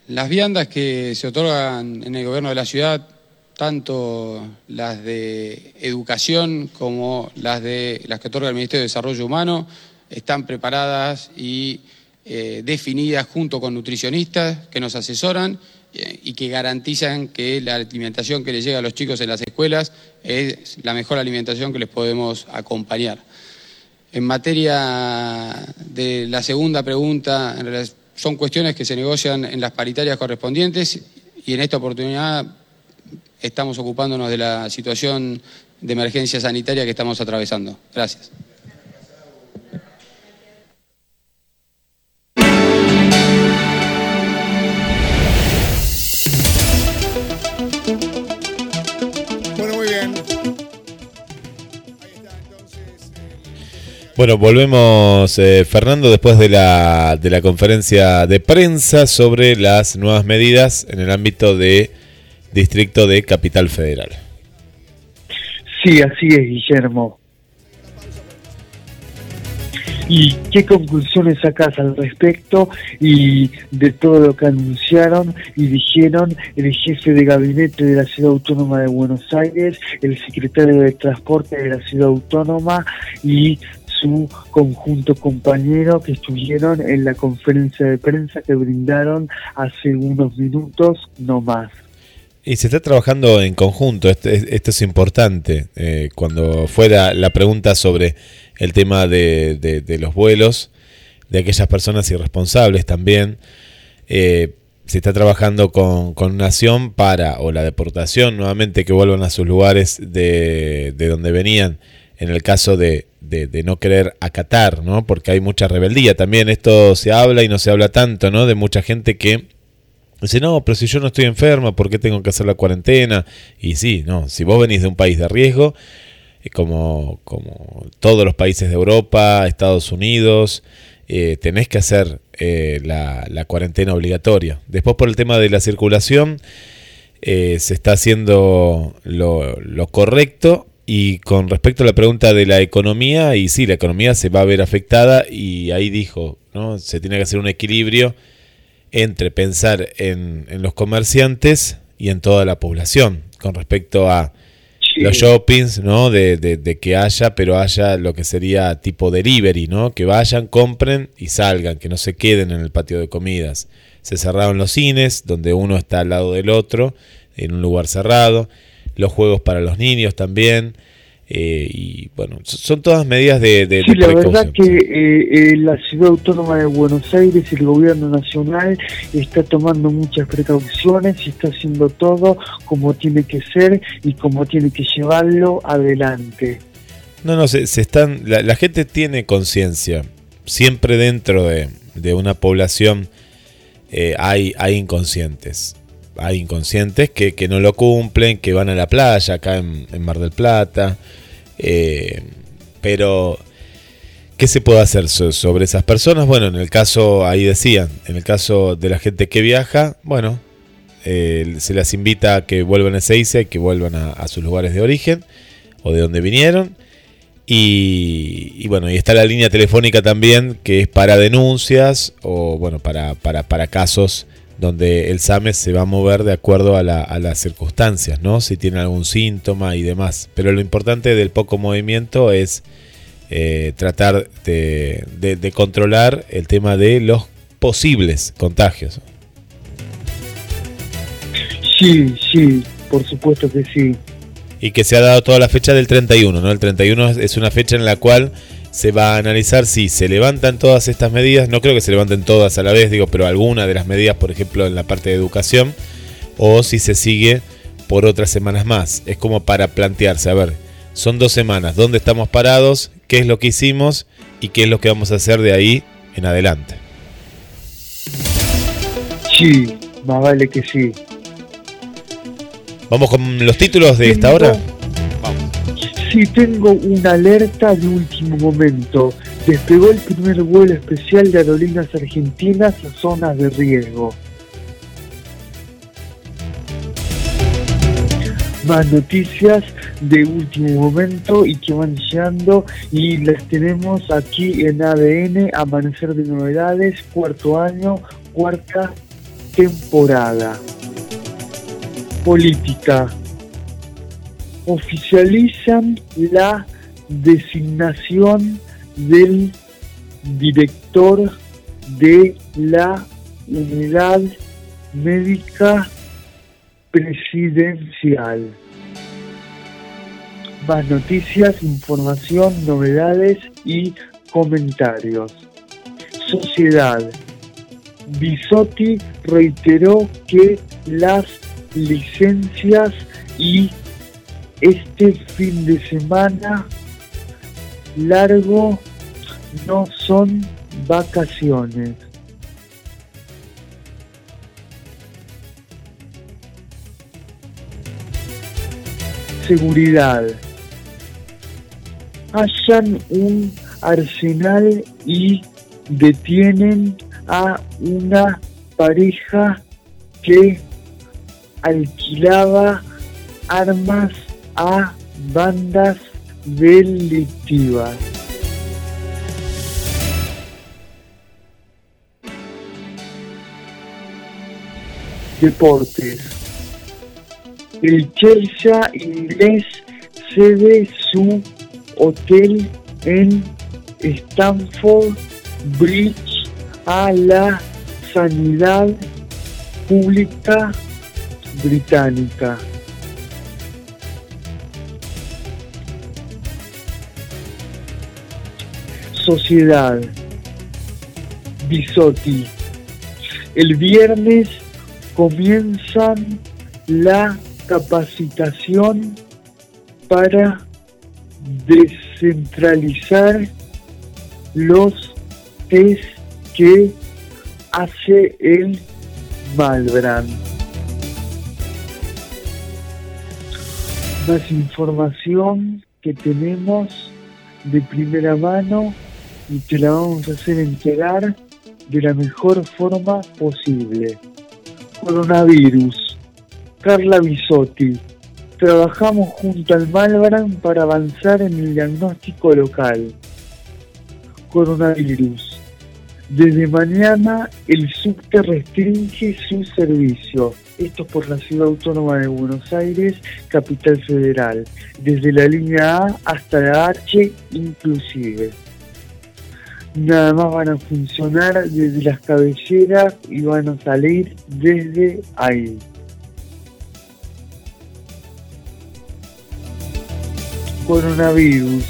Las viandas que se otorgan en el gobierno de la ciudad, tanto las de educación como las de las que otorga el Ministerio de Desarrollo Humano, están preparadas y eh, definidas junto con nutricionistas que nos asesoran y que garantizan que la alimentación que les llega a los chicos en las escuelas es la mejor alimentación que les podemos acompañar. En materia de la segunda pregunta, son cuestiones que se negocian en las paritarias correspondientes y en esta oportunidad estamos ocupándonos de la situación de emergencia sanitaria que estamos atravesando. Gracias.
Bueno,
volvemos, eh, Fernando, después de la, de la conferencia de prensa sobre las nuevas medidas en el ámbito de Distrito de Capital Federal.
Sí, así es, Guillermo. ¿Y qué conclusiones sacas al respecto y de todo lo que anunciaron y dijeron el jefe de gabinete de la Ciudad Autónoma de Buenos Aires, el secretario de Transporte de la Ciudad Autónoma y su conjunto compañero que estuvieron en la conferencia de prensa que brindaron hace unos minutos no más?
Y se está trabajando en conjunto, esto, es- esto es importante. Eh, cuando fuera la pregunta sobre el tema de, de- de los vuelos, de aquellas personas irresponsables también, eh, se está trabajando con, con Nación para, o la deportación nuevamente, que vuelvan a sus lugares de, de donde venían en el caso de, no querer acatar, ¿no? Porque hay mucha rebeldía también. Esto se habla y no se habla tanto, ¿no? De mucha gente que dice, no, pero si yo no estoy enferma, ¿por qué tengo que hacer la cuarentena? Y sí, no, si vos venís de un país de riesgo, eh, como, como todos los países de Europa, Estados Unidos, eh, tenés que hacer eh, la, cuarentena obligatoria. Después por el tema de la circulación, eh, se está haciendo lo correcto. Y con respecto a la pregunta de la economía, y sí, la economía se va a ver afectada y ahí dijo, ¿no? Se tiene que hacer un equilibrio entre pensar en, en los comerciantes y en toda la población con respecto a los shoppings, ¿no? De, de- de que haya, pero haya lo que sería tipo delivery, ¿no? Que vayan, compren y salgan, que no se queden en el patio de comidas. Se cerraron los cines, donde uno está al lado del otro, en un lugar cerrado. Los juegos para los niños también. eh, y bueno, so- son todas medidas de, de,
Sí,
de
la verdad que eh, eh, la Ciudad Autónoma de Buenos Aires, el gobierno nacional, está tomando muchas precauciones y está haciendo todo como tiene que ser y como tiene que llevarlo adelante.
No, no, se, se están. La, la gente tiene conciencia. Siempre dentro de, de una población hay, hay inconscientes. Hay inconscientes que, que no lo cumplen, que van a la playa acá en, Mar del Plata. eh, pero, ¿qué se puede hacer so- sobre esas personas? Bueno, en el caso, ahí decían, en el caso de la gente que viaja, bueno, eh, se las invita a que vuelvan a Ezeiza y que vuelvan a, a sus lugares de origen o de donde vinieron. Y, y bueno, y está la línea telefónica también que es para denuncias o bueno, para, para, para casos donde el SAME se va a mover de acuerdo a, la- a las circunstancias, ¿no? Si tiene algún síntoma y demás. Pero lo importante del poco movimiento es eh, tratar de, de- de controlar el tema de los posibles contagios.
Sí, sí, por supuesto que sí.
Y que se ha dado toda la fecha del 31, ¿no? El 31 es- es una fecha en la cual se va a analizar si se levantan todas estas medidas, no creo que se levanten todas a la vez, digo, pero alguna de las medidas, por ejemplo, en la parte de educación, o si se sigue por otras semanas más. Es como para plantearse, a ver, son dos semanas, ¿dónde estamos parados? ¿Qué es lo que hicimos? ¿Y qué es lo que vamos a hacer de ahí en adelante?
Sí, más vale que sí.
Vamos con los títulos de esta hora.
Sí, tengo una alerta de último momento. Despegó el primer vuelo especial de aerolíneas argentinas a zonas de riesgo. Más noticias de último momento y que van llegando y las tenemos aquí en ADN, Amanecer de Novedades, cuarto año, cuarta temporada. Política oficializan la designación del director de la unidad médica presidencial. Más noticias, información, novedades y comentarios. Sociedad. Bisotti reiteró que las licencias y este fin de semana largo no son vacaciones. Seguridad. Hallan un arsenal y detienen a una pareja que alquilaba armas a bandas delictivas. Deportes. El Chelsea inglés cede su hotel en Stamford Bridge a la sanidad pública británica. Sociedad. Bisotti. El viernes comienzan la capacitación para descentralizar los test que hace el Malbrand. Más información que tenemos de primera mano y te la vamos a hacer enterar de la mejor forma posible. Coronavirus. Carla Bisotti. Trabajamos junto al Malbran para avanzar en el diagnóstico local. Coronavirus. Desde mañana el subte restringe su servicio. Esto por la Ciudad Autónoma de Buenos Aires, capital federal. Desde la línea A hasta la H inclusive nada más van a funcionar desde las cabelleras y van a salir desde ahí. Coronavirus.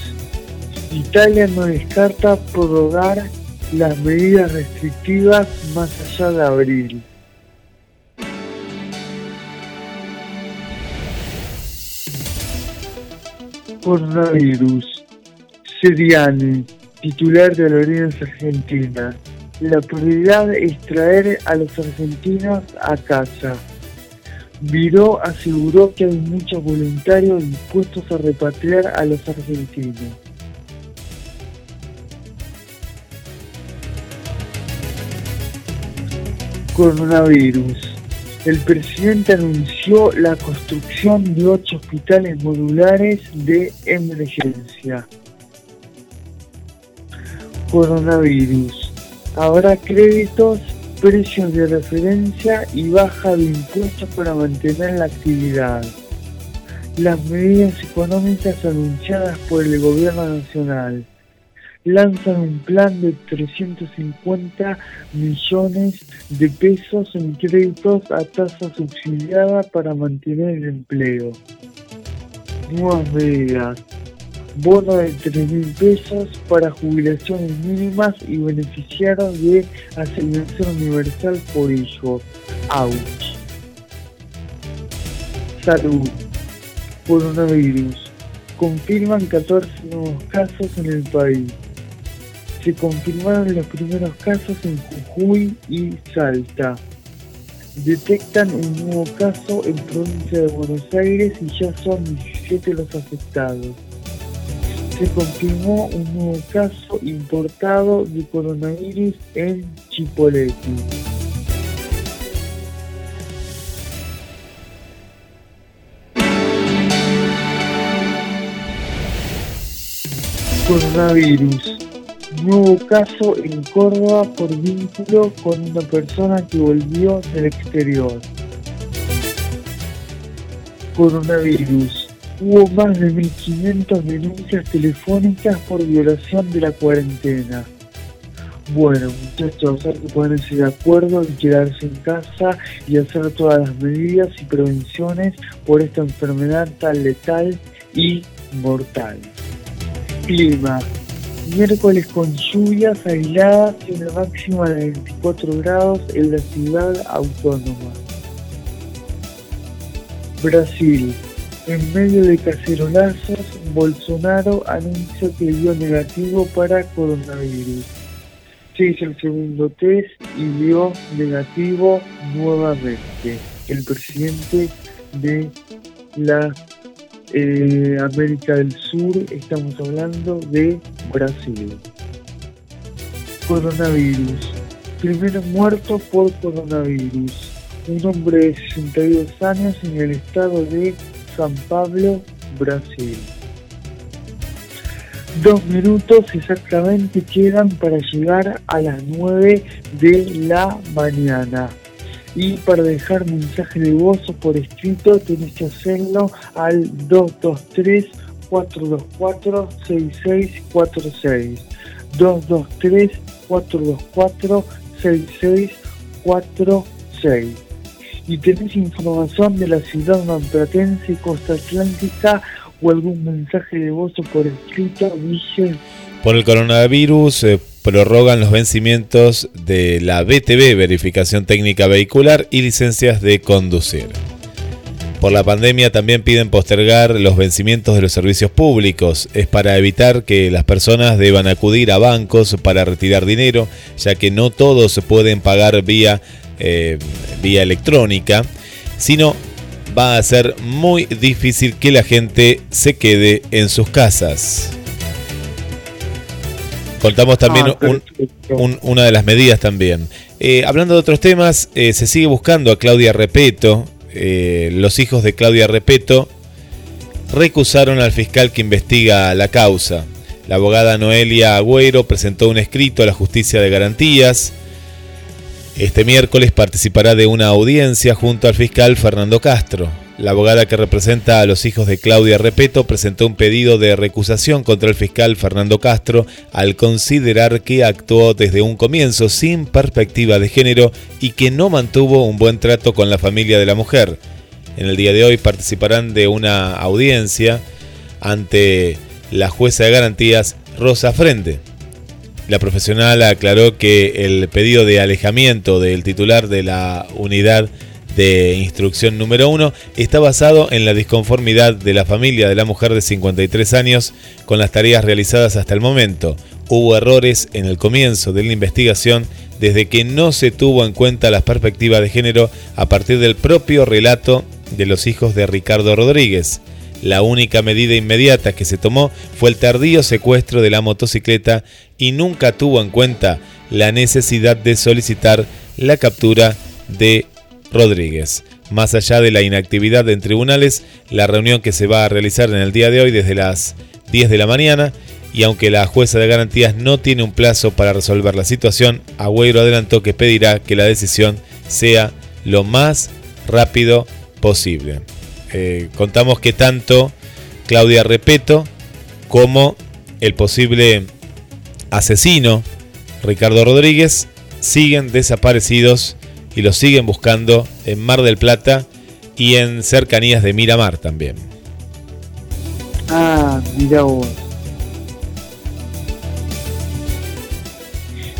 Italia no descarta prorrogar las medidas restrictivas más allá de abril. Coronavirus. Seriani titular de la Alianza Argentina. La prioridad es traer a los argentinos a casa. Viró aseguró que hay muchos voluntarios dispuestos a repatriar a los argentinos. Coronavirus. El presidente anunció la construcción de ocho hospitales modulares de emergencia coronavirus. Habrá créditos, precios de referencia y baja de impuestos para mantener la actividad. Las medidas económicas anunciadas por el gobierno nacional lanzan un plan de 350 millones de pesos en créditos a tasa subsidiada para mantener el empleo. Nuevas medidas bono de 3 mil pesos para jubilaciones mínimas y beneficiarios de asignación universal por hijo. Ouch. Salud. Coronavirus. Confirman 14 nuevos casos en el país. Se confirmaron los primeros casos en Jujuy y Salta. Detectan un nuevo caso en provincia de Buenos Aires y ya son 17 los afectados se confirmó un nuevo caso importado de coronavirus en Chipoleti. Coronavirus. Nuevo caso en Córdoba por vínculo con una persona que volvió del exterior. Coronavirus hubo más de 1.500 denuncias telefónicas por violación de la cuarentena. Bueno, muchachos, hay que ponerse de acuerdo y quedarse en casa y hacer todas las medidas y prevenciones por esta enfermedad tan letal y mortal. Clima. Miércoles con lluvias aisladas y una máxima de 24 grados en la ciudad autónoma. Brasil en medio de cacerolazos, Bolsonaro anuncia que dio negativo para coronavirus. Se hizo el segundo test y dio negativo nuevamente. El presidente de la eh, América del Sur, estamos hablando de Brasil. Coronavirus. Primero muerto por coronavirus. Un hombre de 62 años en el estado de San Pablo, Brasil. Dos minutos exactamente quedan para llegar a las 9 de la mañana. Y para dejar mensaje de voz por escrito tenés que hacerlo al 223 424 y tenés información de la ciudad mamplatense, Costa Atlántica o algún mensaje de voz por escrito, dije.
Por el coronavirus eh, prorrogan los vencimientos de la BTV, verificación técnica vehicular y licencias de conducir. Por la pandemia también piden postergar los vencimientos de los servicios públicos. Es para evitar que las personas deban acudir a bancos para retirar dinero, ya que no todos pueden pagar vía, eh, vía electrónica, sino va a ser muy difícil que la gente se quede en sus casas. Contamos también
Ah,
un-
perfecto.
un- una de las medidas también. Eh, hablando de otros temas, eh, se sigue buscando a Claudia Repeto. Eh, los hijos de Claudia Repeto recusaron al fiscal que investiga la causa. La abogada Noelia Agüero presentó un escrito a la justicia de garantías. Este miércoles participará de una audiencia junto al fiscal Fernando Castro. La abogada que representa a los hijos de Claudia Repeto presentó un pedido de recusación contra el fiscal Fernando Castro al considerar que actuó desde un comienzo sin perspectiva de género y que no mantuvo un buen trato con la familia de la mujer. En el día de hoy participarán de una audiencia ante la jueza de garantías Rosa Frente. La profesional aclaró que el pedido de alejamiento del titular de la unidad de instrucción número 1 está basado en la disconformidad de la familia de la mujer de 53 años con las tareas realizadas hasta el momento. Hubo errores en el comienzo de la investigación desde que no se tuvo en cuenta las perspectivas de género a partir del propio relato de los hijos de Ricardo Rodríguez. La única medida inmediata que se tomó fue el tardío secuestro de la motocicleta y nunca tuvo en cuenta la necesidad de solicitar la captura de Rodríguez. Más allá de la inactividad en tribunales, la reunión que se va a realizar en el día de hoy desde las 10 de la mañana y aunque la jueza de garantías no tiene un plazo para resolver la situación, Agüero adelantó que pedirá que la decisión sea lo más rápido posible. Eh, contamos que tanto Claudia Repeto como el posible asesino Ricardo Rodríguez siguen desaparecidos y los siguen buscando en Mar del Plata y en cercanías de Miramar también.
Ah, mira.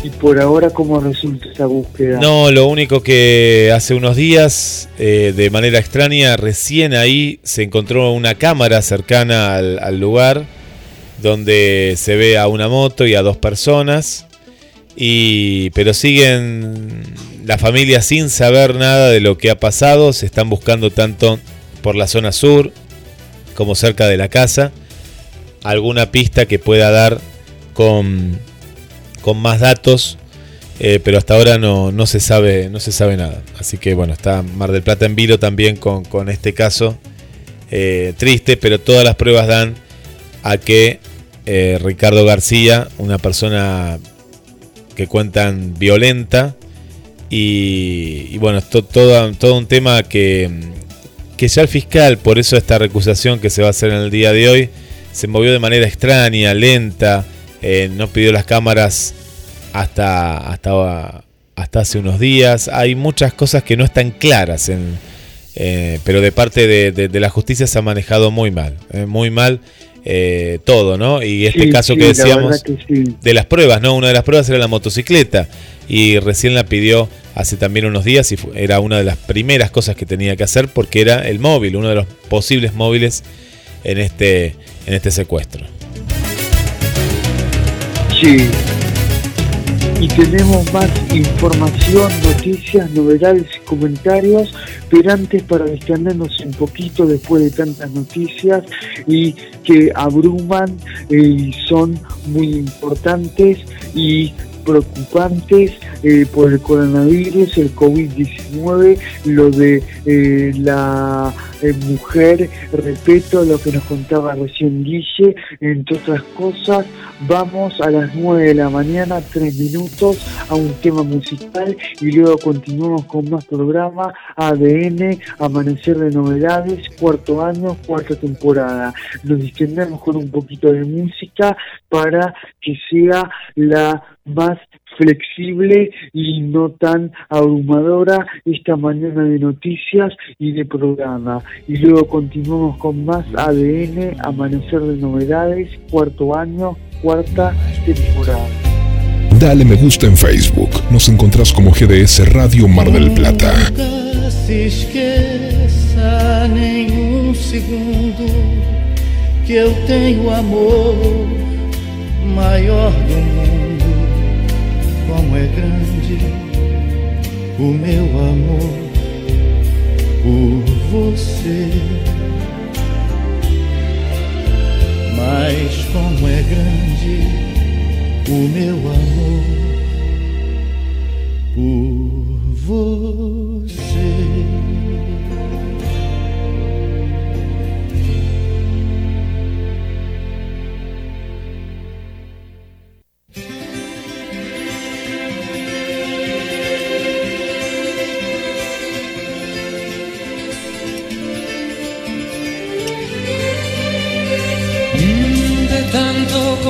Y por ahora, ¿cómo resulta esa búsqueda?
No, lo único que hace unos días, eh, de manera extraña, recién ahí se encontró una cámara cercana al, al lugar donde se ve a una moto y a dos personas. Y, pero siguen la familia sin saber nada de lo que ha pasado. Se están buscando tanto por la zona sur como cerca de la casa alguna pista que pueda dar con, con más datos. eh, pero hasta ahora no, no se sabe no se sabe nada. Así que bueno, está Mar del Plata en vilo también con, con este caso. eh, triste, pero todas las pruebas dan a que eh, Ricardo García, una persona que cuentan violenta, y, bueno, todo, todo un tema que, que ya el fiscal, por eso esta recusación que se va a hacer en el día de hoy, se movió de manera extraña, lenta, eh, no pidió las cámaras hasta, hasta, hasta hace unos días. Hay muchas cosas que no están claras, en, eh, pero de parte de, de- de la justicia se ha manejado muy mal, eh, muy mal todo, ¿no? Y este
Sí,
caso
sí,
que decíamos
verdad que sí.
de las pruebas, ¿no? Una de las pruebas era la motocicleta y recién la pidió hace también unos días y era una de las primeras cosas que tenía que hacer porque era el móvil, uno de los posibles móviles en este, en este secuestro.
Sí. Y tenemos más información, noticias, novedades y comentarios, pero antes para distendernos un poquito después de tantas noticias y que abruman eh, y son muy importantes y preocupantes eh, por el coronavirus, el COVID-19, lo de eh, la eh, mujer, respeto lo que nos contaba recién Guille, entre otras cosas, vamos a las 9 de la mañana, 3 minutos, a un tema musical y luego continuamos con más programa, ADN, Amanecer de Novedades, cuarto año, cuarta temporada. Nos distendemos con un poquito de música para que sea la más flexible y no tan abrumadora esta mañana de noticias y de programa. Y luego continuamos con más ADN, Amanecer de Novedades, cuarto año, cuarta temporada.
Dale me gusta en Facebook. Nos encontrás como GDS Radio Mar del Plata.
Nenhum segundo que eu tenho amor maior do mundo. Como é grande o meu amor por você. Mas como é grande o meu amor por você.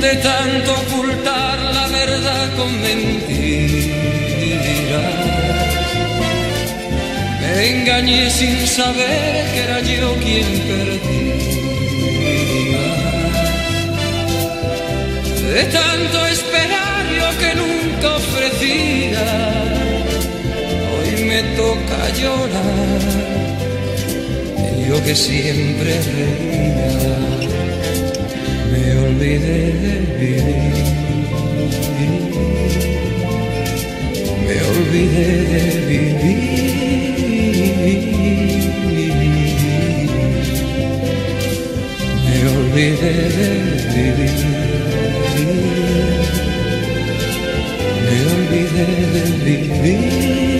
De tanto ocultar la verdad con mentiras. Me engañé sin saber que era yo quien perdía. De tanto esperar yo que nunca ofrecía, hoy me toca llorar. Yo que siempre reía me olvidé. Me olvidé de vivir. Me olvidé de vivir. Me olvidé de vivir.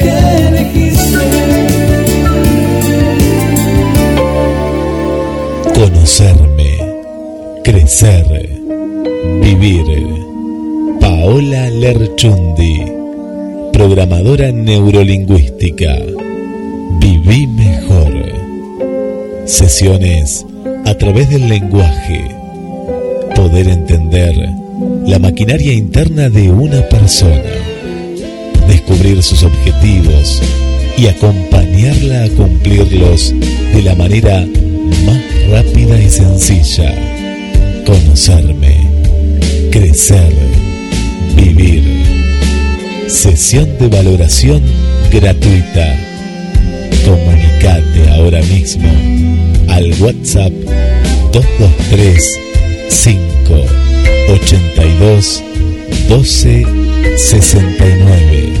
Crecer, vivir. Paola Lerchundi, programadora neurolingüística. Viví mejor. Sesiones a través del lenguaje. Poder entender la maquinaria interna de una persona. Descubrir sus objetivos y acompañarla a cumplirlos de la manera más rápida y sencilla. Conocerme, crecer, vivir. Sesión de valoración gratuita. Comunicate ahora mismo al WhatsApp 223 582 12 69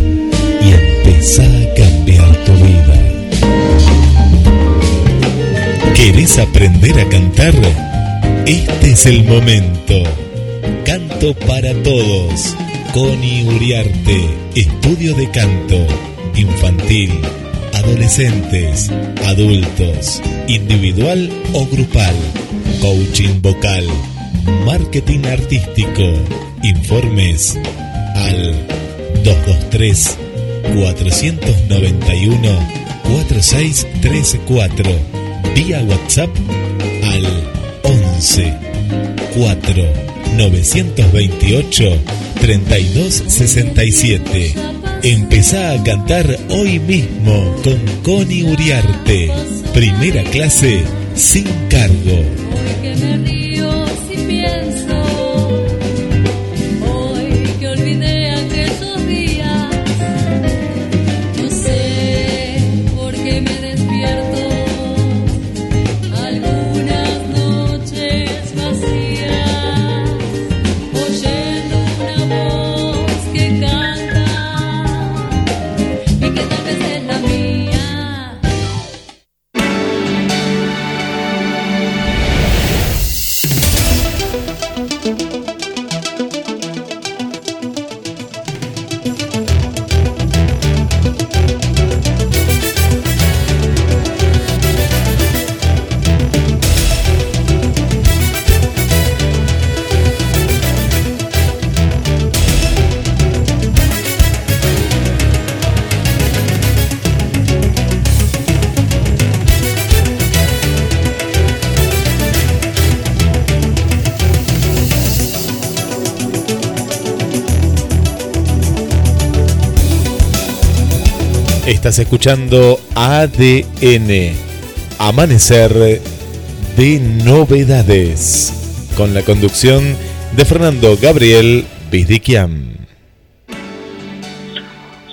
y empezá a cambiar tu vida. ¿Querés aprender a cantar? Este es el momento. Canto para todos. Connie Uriarte, estudio de canto, infantil, adolescentes, adultos, individual o grupal, coaching vocal, marketing artístico. Informes al 223 491 4634 vía WhatsApp al 11 4 928 3267. Empezá a cantar hoy mismo con Connie Uriarte. Primera clase sin cargo. Estás escuchando ADN, Amanecer de Novedades, con la conducción de Fernando Gabriel Pizdiquian.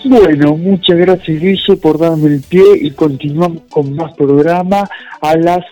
Bueno, muchas gracias Guille por darme el pie y continuamos con más programa a las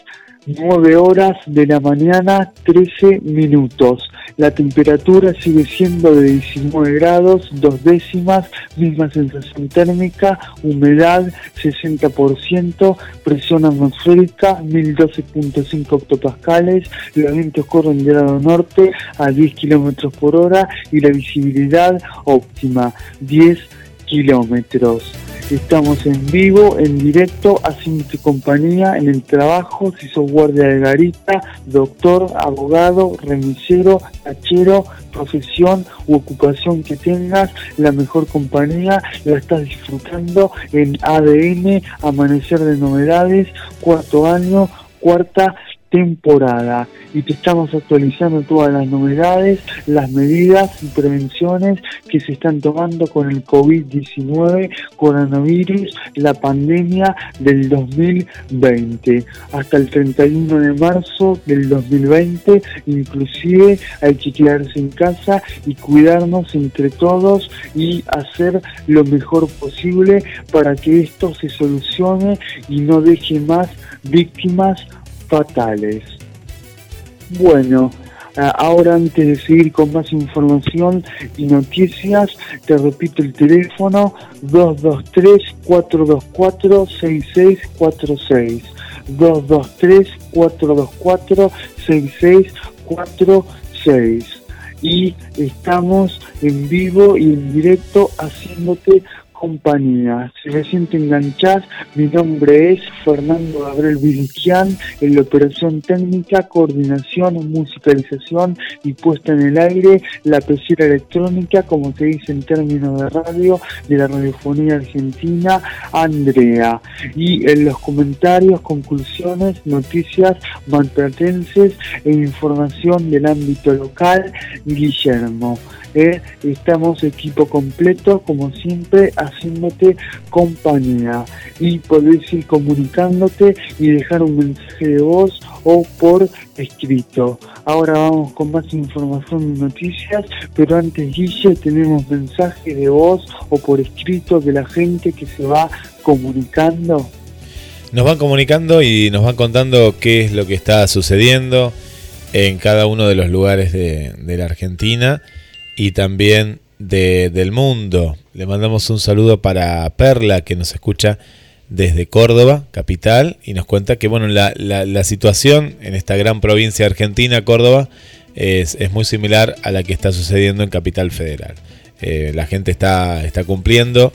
9 horas de la mañana, 13 minutos. La temperatura sigue siendo de 19 grados, dos décimas, misma sensación térmica, humedad 60%, presión atmosférica 1012.5 octopascales, los vientos corren del lado norte a 10 kilómetros por hora y la visibilidad óptima 10 kilómetros. Estamos en vivo, en directo, haciéndote compañía en el trabajo, si sos guardia de garita, doctor, abogado, remisero, tachero, profesión u ocupación que tengas, la mejor compañía la estás disfrutando en ADN, Amanecer de Novedades, cuarto año, cuarta temporada y te estamos actualizando todas las novedades, las medidas y prevenciones que se están tomando con el COVID-19, coronavirus, la pandemia del 2020. Hasta el 31 de marzo del 2020, inclusive hay que quedarse en casa y cuidarnos entre todos y hacer lo mejor posible para que esto se solucione y no deje más víctimas fatales. Bueno, ah, ahora antes de seguir con más información y noticias, te repito el teléfono 223-424-6646. 223-424-6646. Y estamos en vivo y en directo haciéndote compañía. Si recién te enganchás, mi nombre es Fernando Gabriel Viliquian, en la operación técnica, coordinación, musicalización y puesta en el aire, la pecera electrónica, como se dice en términos de radio, de la radiofonía argentina, Andrea. Y en los comentarios, conclusiones, noticias maltratenses e información del ámbito local, Guillermo. Estamos equipo completo, como siempre, haciéndote compañía. Y podés ir comunicándote y dejar un mensaje de voz o por escrito. Ahora vamos con más información y noticias, pero antes, Guille, tenemos mensaje de voz o por escrito de la gente que se va comunicando.
Nos van comunicando y nos van contando qué es lo que está sucediendo en cada uno de los lugares de la Argentina y también de, del mundo. Le mandamos un saludo para Perla que nos escucha desde Córdoba, capital, y nos cuenta que bueno, la, situación en esta gran provincia argentina, Córdoba, es, muy similar a la que está sucediendo en Capital Federal. Eh, la gente está, está cumpliendo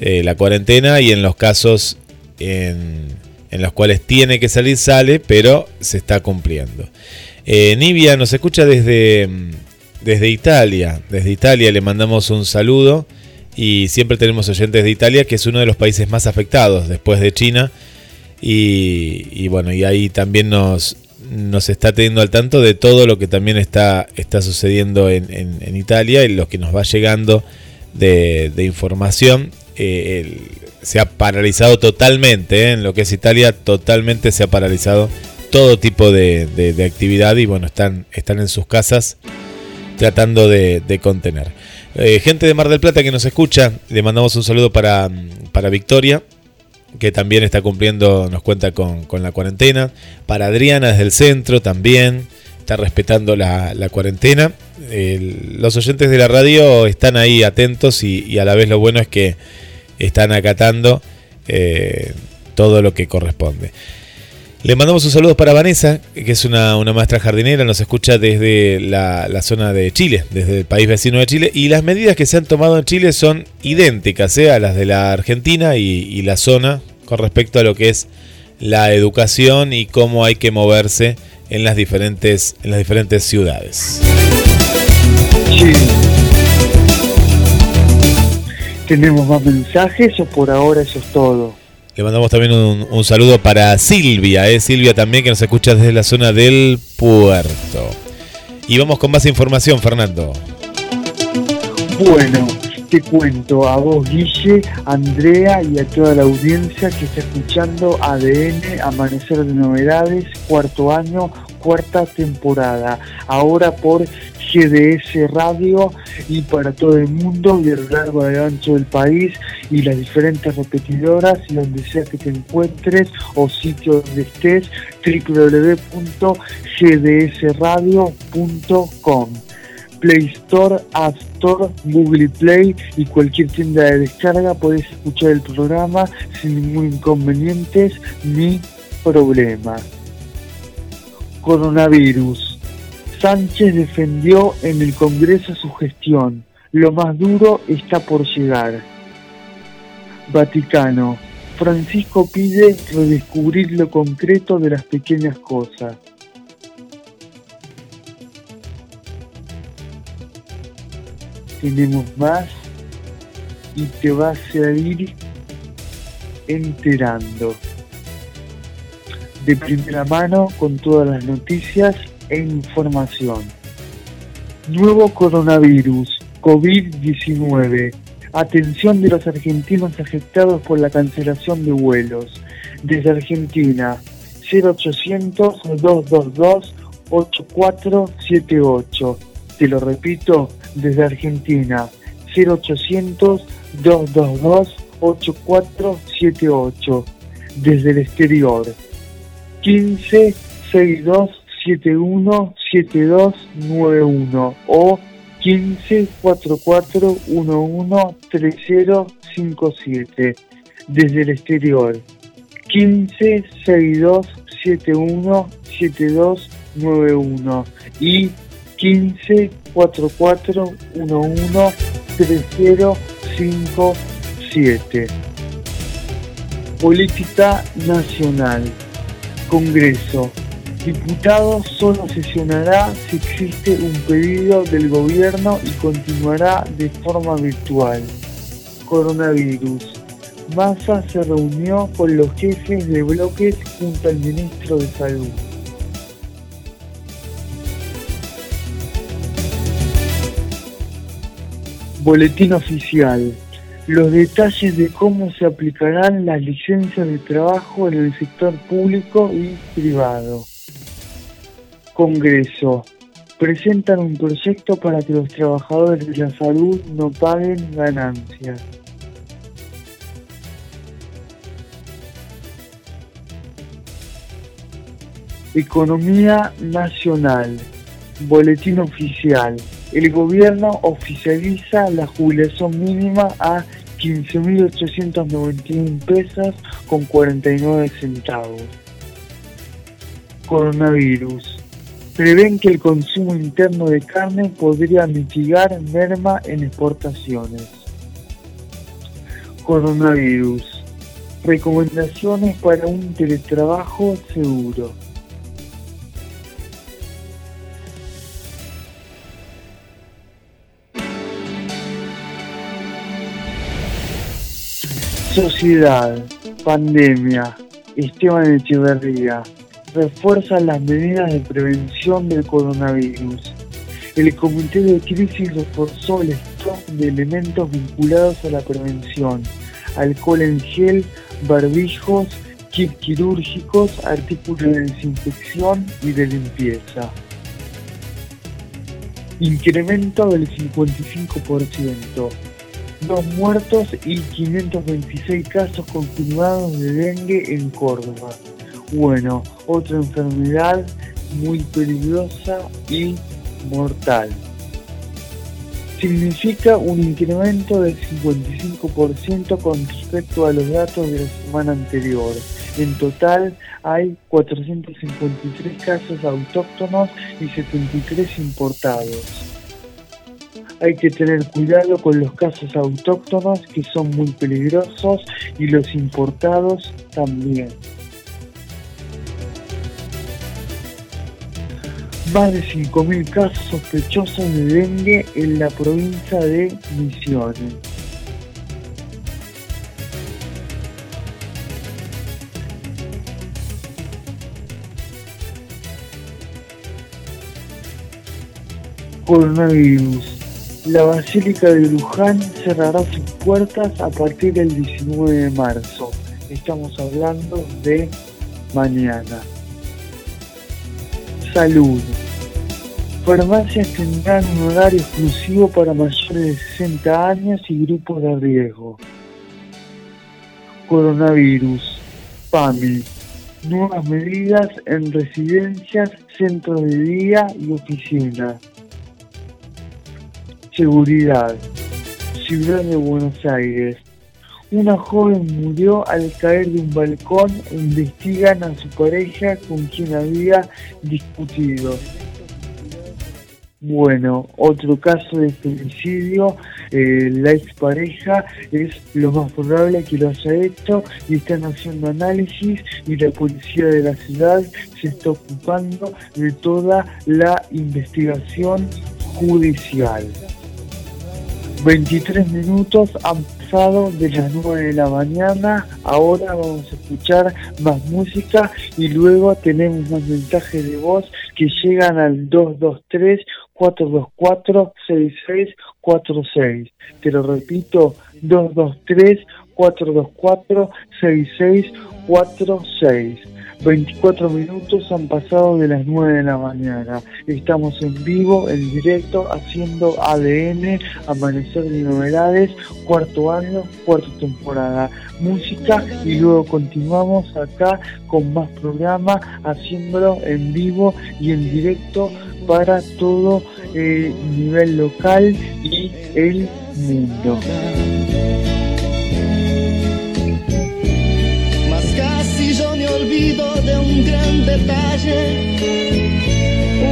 eh, la cuarentena y en los casos en, en, los cuales tiene que salir, sale, pero se está cumpliendo. Eh, Nivia nos escucha desde desde Italia. Desde Italia le mandamos un saludo y siempre tenemos oyentes de Italia, que es uno de los países más afectados después de China. Y, bueno, y ahí también nos, nos está teniendo al tanto de todo lo que también está, está sucediendo en, Italia y lo que nos va llegando de, información. Eh, se ha paralizado totalmente, ¿eh? en lo que es Italia, totalmente se ha paralizado todo tipo de, de, de actividad y bueno, están, están en sus casas tratando de, contener. Eh, gente de Mar del Plata que nos escucha, le mandamos un saludo para, para Victoria, que también está cumpliendo, nos cuenta con, con, la cuarentena. Para Adriana desde el centro también, está respetando la, la cuarentena. Los oyentes de la radio están ahí atentos y, y, a la vez lo bueno es que están acatando eh, todo lo que corresponde. Le mandamos un saludo para Vanessa, que es una, una maestra jardinera, nos escucha desde la, la, zona de Chile, desde el país vecino de Chile, y las medidas que se han tomado en Chile son idénticas ¿eh? a las de la Argentina y, y, la zona con respecto a lo que es la educación y cómo hay que moverse en las diferentes, en las diferentes ciudades.
Sí. ¿Tenemos más mensajes o por ahora eso es todo?
Le mandamos también un, saludo para Silvia, ¿eh? Silvia también que nos escucha desde la zona del puerto. Y vamos con más información, Fernando.
Bueno, te cuento a vos, Guille, Andrea y a toda la audiencia que está escuchando ADN, Amanecer de Novedades, cuarto año, cuarta temporada. Ahora por GDS Radio y para todo el mundo y a lo largo y ancho del país y las diferentes repetidoras y donde sea que te encuentres o sitio donde estés www.gdsradio.com Play Store, App Store, Google Play y cualquier tienda de descarga podés escuchar el programa sin ningún inconvenientes ni problemas. Coronavirus. Sánchez defendió en el Congreso su gestión. Lo más duro está por llegar. Vaticano. Francisco pide redescubrir lo concreto de las pequeñas cosas. Tenemos más y te vas a ir enterando. de primera mano con todas las noticias e información. Nuevo coronavirus, COVID-19. Atención de los argentinos afectados por la cancelación de vuelos. Desde Argentina, 0800-222-8478. Te lo repito, desde Argentina, 0800-222-8478. Desde el exterior, 15 62 71 7291 o 15 44 11 3057 desde el exterior 15 62 71 7291 y 15 44 11 3057 Política Nacional Congreso Diputado solo sesionará si existe un pedido del gobierno y continuará de forma virtual. Coronavirus. Massa se reunió con los jefes de bloques junto al ministro de Salud. Boletín oficial. Los detalles de cómo se aplicarán las licencias de trabajo en el sector público y privado. Congreso. Presentan un proyecto para que los trabajadores de la salud no paguen ganancias. Economía Nacional. Boletín oficial. El gobierno oficializa la jubilación mínima a 15.891 pesos con 49 centavos. Coronavirus. Prevén que el consumo interno de carne podría mitigar merma en exportaciones. Coronavirus. Recomendaciones para un teletrabajo seguro. Sociedad, pandemia, Esteban Echeverría, refuerzan las medidas de prevención del coronavirus. El Comité de Crisis reforzó el stock de elementos vinculados a la prevención, alcohol en gel, barbijos, kits quirúrgicos, artículos de desinfección y de limpieza. Incremento del 55%. Dos muertos y 526 casos confirmados de dengue en Córdoba. Bueno, otra enfermedad muy peligrosa y mortal. Significa un incremento del 55% con respecto a los datos de la semana anterior. En total hay 453 casos autóctonos y 73 importados. Hay que tener cuidado con los casos autóctonos que son muy peligrosos y los importados también. Más de 5.000 casos sospechosos de dengue en la provincia de Misiones. Coronavirus. La Basílica de Luján cerrará sus puertas a partir del 19 de marzo. Estamos hablando de mañana. Salud. Farmacias tendrán un horario exclusivo para mayores de 60 años y grupos de riesgo. Coronavirus. PAMI. Nuevas medidas en residencias, centros de día y oficinas. Seguridad. Ciudad de Buenos Aires. Una joven murió al caer de un balcón investigan a su pareja con quien había discutido. Bueno, otro caso de femicidio, eh, la expareja es lo más probable que lo haya hecho y están haciendo análisis y la policía de la ciudad se está ocupando de toda la investigación judicial. 23 minutos, pasado de las 9 de la mañana. Ahora vamos a escuchar más música y luego tenemos más mensajes de voz que llegan al 223 424 6646. Te lo repito, 223 424 6646. 24 minutos han pasado de las 9 de la mañana. Estamos en vivo, en directo, haciendo ADN, Amanecer de Novedades, cuarto año, cuarta temporada. Música y luego continuamos acá con más programa, haciéndolo en vivo y en directo para todo el nivel local y el mundo.
Olvido de un gran detalle.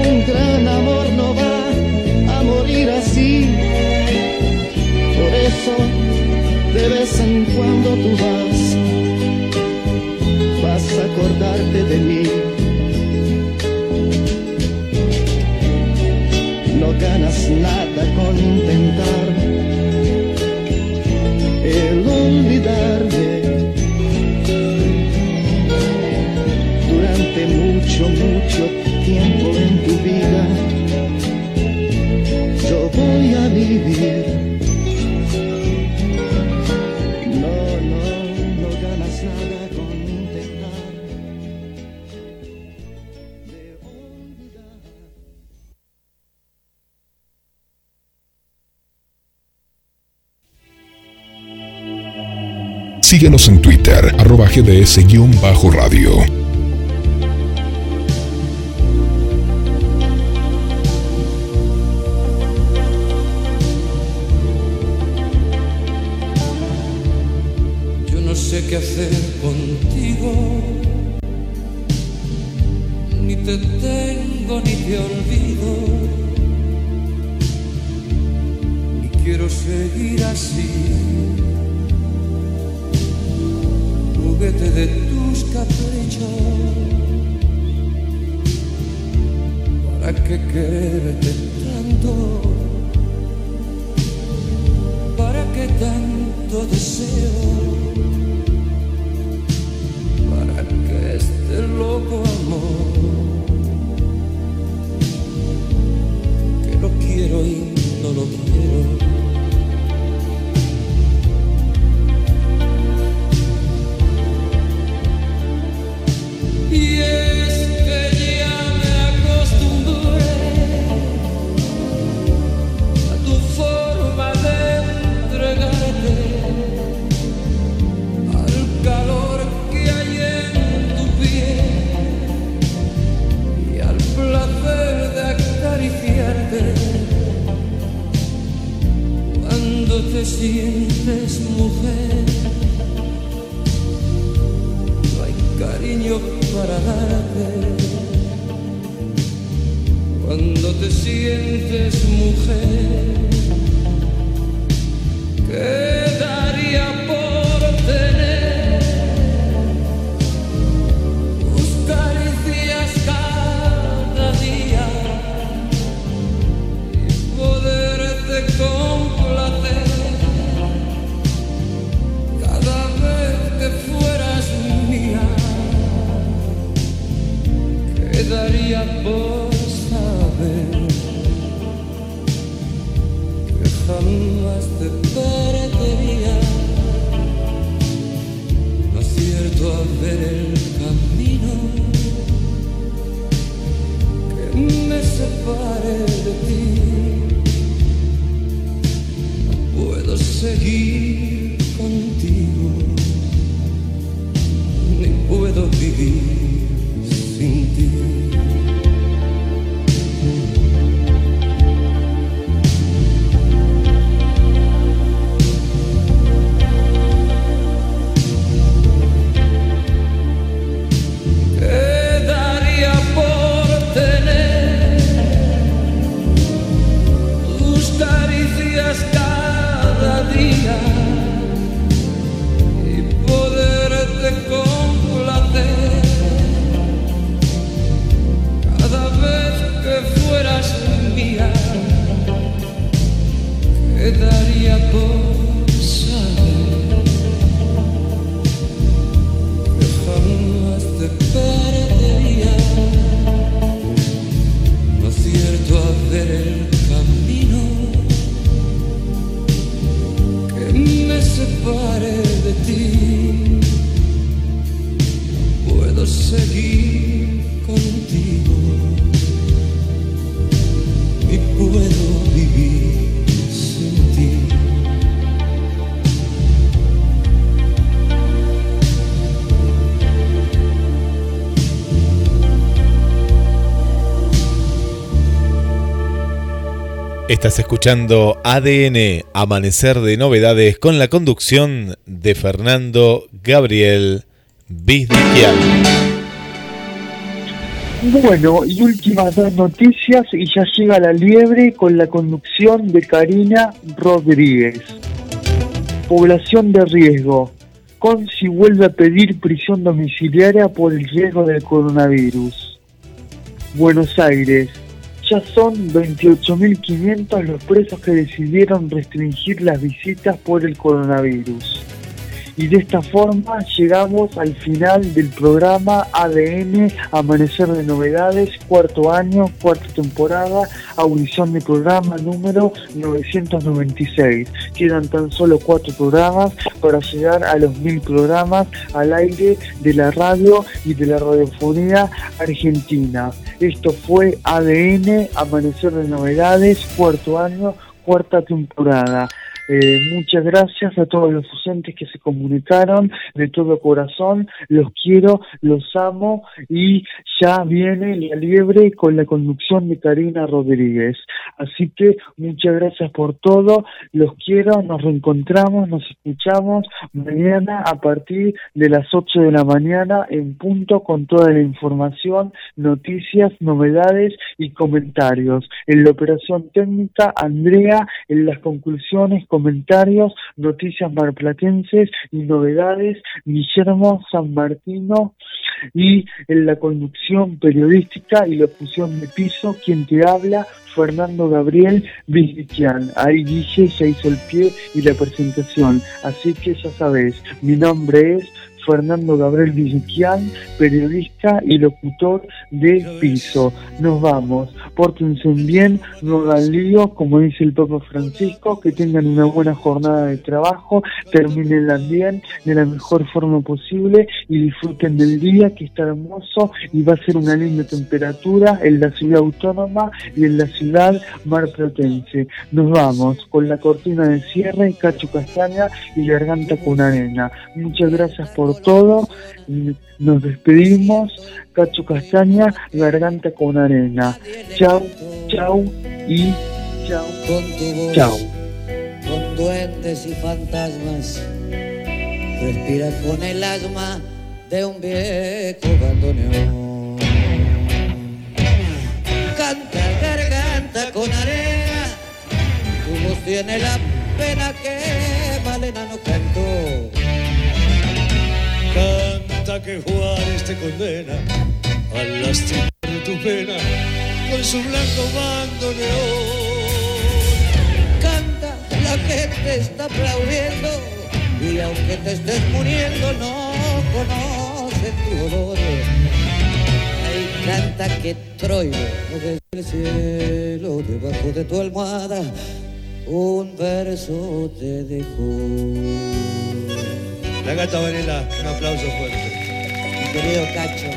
Un gran amor no va a morir así. Por eso, de vez en cuando tú vas, vas a acordarte de mí. No ganas nada con intentar el olvidarme. Tiempo en tu vida. Yo voy a vivir. No, no, no ganas nada con intentar.
Síguenos en Twitter, arroba gds-radio.
Estás escuchando ADN, Amanecer de Novedades, con la conducción de Fernando Gabriel Vizquial.
Bueno, y últimas dos noticias y ya llega la liebre con la conducción de Karina Rodríguez. Población de riesgo. Conci vuelve a pedir prisión domiciliaria por el riesgo del coronavirus. Buenos Aires. Ya son 28.500 los presos que decidieron restringir las visitas por el coronavirus. Y de esta forma llegamos al final del programa ADN Amanecer de Novedades, cuarto año, cuarta temporada, audición de programa número 996. Quedan tan solo cuatro programas para llegar a los mil programas al aire de la radio y de la radiofonía argentina. Esto fue ADN Amanecer de Novedades, cuarto año, cuarta temporada. Eh, muchas gracias a todos los docentes que se comunicaron de todo corazón. Los quiero, los amo y ya viene la liebre con la conducción de Karina Rodríguez. Así que muchas gracias por todo. Los quiero, nos reencontramos, nos escuchamos mañana a partir de las 8 de la mañana en punto con toda la información, noticias, novedades y comentarios. En la operación técnica, Andrea, en las conclusiones, comentarios, noticias marplatenses y novedades, Guillermo San Martino y en la conducción periodística y locución de piso, quien te habla, Fernando Gabriel Vizquian. Ahí Guille ya hizo el pie y la presentación, así que ya sabes, mi nombre es Fernando Gabriel Vizquian, periodista y locutor de Piso. Nos vamos, pórtense bien, no hagan lío, como dice el Papa Francisco, que tengan una buena jornada de trabajo, terminenla bien, de la mejor forma posible y disfruten del día que está hermoso y va a ser una linda temperatura en la ciudad autónoma y en la ciudad marplatense. Nos vamos con la cortina de cierre, cacho castaña y garganta con arena. Muchas gracias por todo. Nos despedimos. Cacho Castaña, Garganta con Arena. Chau, chau y chau.
Con tu voz,
Chau.
con duendes y fantasmas, respira con el asma de un viejo bandoneón. Canta garganta con arena, tu voz tiene la pena que Malena no cantó.
Canta que Juárez te condena al lastimar tu pena con su blanco bandoneón.
Canta, la gente está aplaudiendo y aunque te estés muriendo no conocen tu dolor. Ay, canta que Troilo desde el cielo debajo de tu almohada un verso te dejó.
La gata Varela, un aplauso fuerte.
Mi querido Cacho,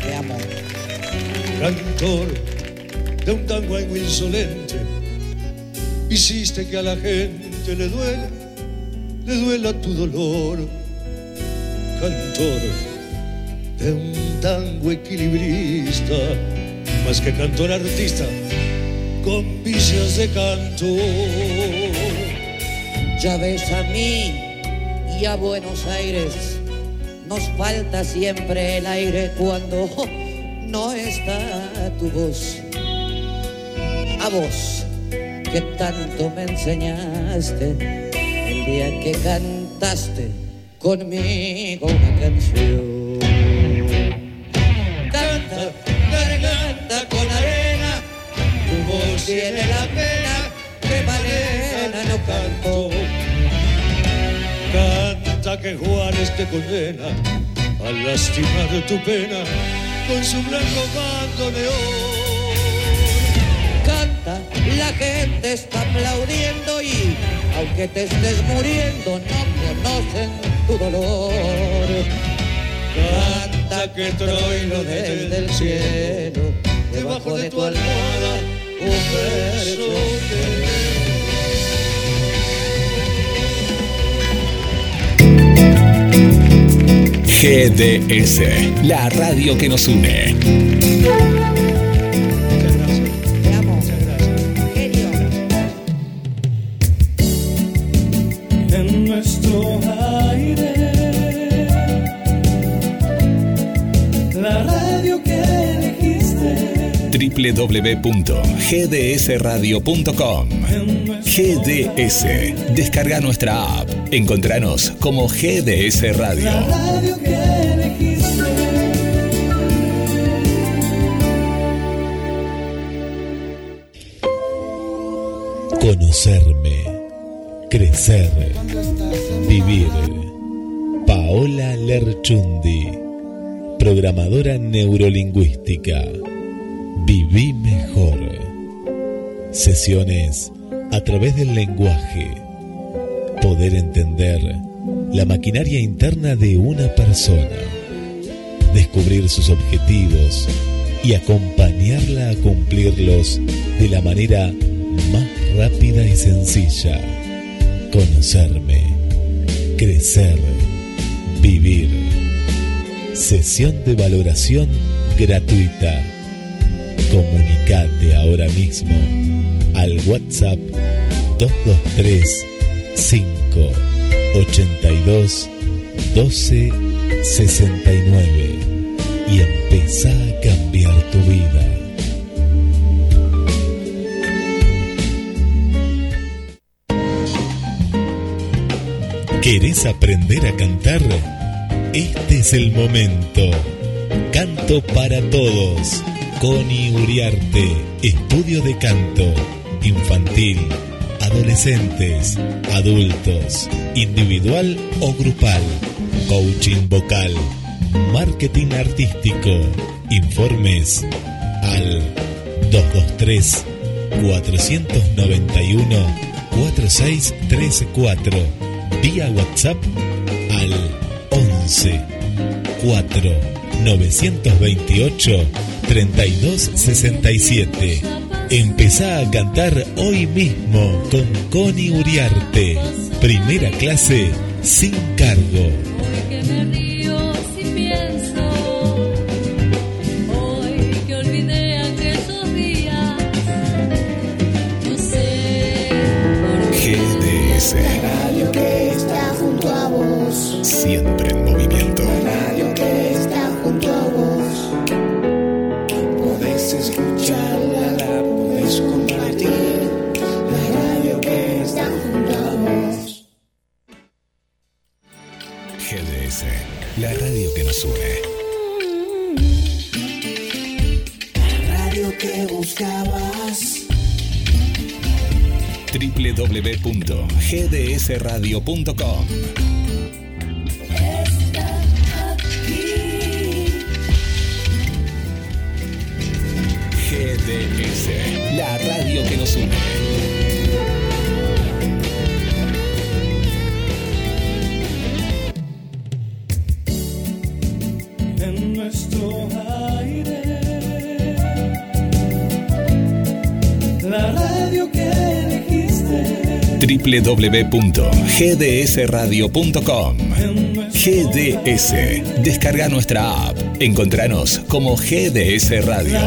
te amo.
Cantor de un tango algo insolente, hiciste que a la gente le duela, le duela tu dolor. Cantor de un tango equilibrista, más que cantor artista, con vicios de canto.
Ya ves a mí y a Buenos Aires, nos falta siempre el aire cuando no está tu voz. A vos, que tanto me enseñaste el día que cantaste conmigo una canción.
Juárez te condena al lastimar tu pena con su blanco bandoneón.
Canta, la gente está aplaudiendo y aunque te estés muriendo no conocen tu dolor. Canta que Troilo desde el cielo, debajo de tu almohada, un verso te
GDS, la radio que nos une.
En nuestro aire,
la radio que elegiste.
www.gdsradio.com GDS. Descarga nuestra app. Encontranos como GDS Radio.
Conocerme, crecer, vivir. Paola Lerchundi, programadora neurolingüística. Viví mejor. Sesiones a través del lenguaje. Poder entender la maquinaria interna de una persona. Descubrir sus objetivos y acompañarla a cumplirlos de la manera más rápida y sencilla. Conocerme, crecer, vivir. Sesión de valoración gratuita. Comunicate ahora mismo al WhatsApp 223 582 12 69 y empezá a cambiar tu vida. ¿Querés aprender a cantar? Este es el momento. Canto para todos. Connie Uriarte, estudio de canto, infantil, adolescentes, adultos, individual o grupal, coaching vocal, marketing artístico. Informes al 223 491 4634 vía WhatsApp al 11 4 928 3267. Empezá a cantar hoy mismo con Connie Uriarte. Primera clase sin cargo.
www.gdsradio.com www.gdsradio.com GDS. Descarga nuestra app. Encontranos como GDS Radio.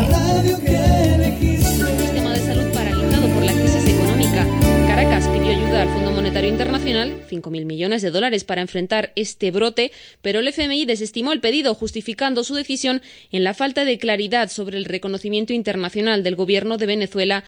Elegiste.
sistema de salud paralizado por la crisis económica. Caracas pidió ayuda al Fondo Monetario Internacional, 5.000 millones de dólares para enfrentar este brote, pero el FMI desestimó el pedido, justificando su decisión en la falta de claridad sobre el reconocimiento internacional del gobierno de Venezuela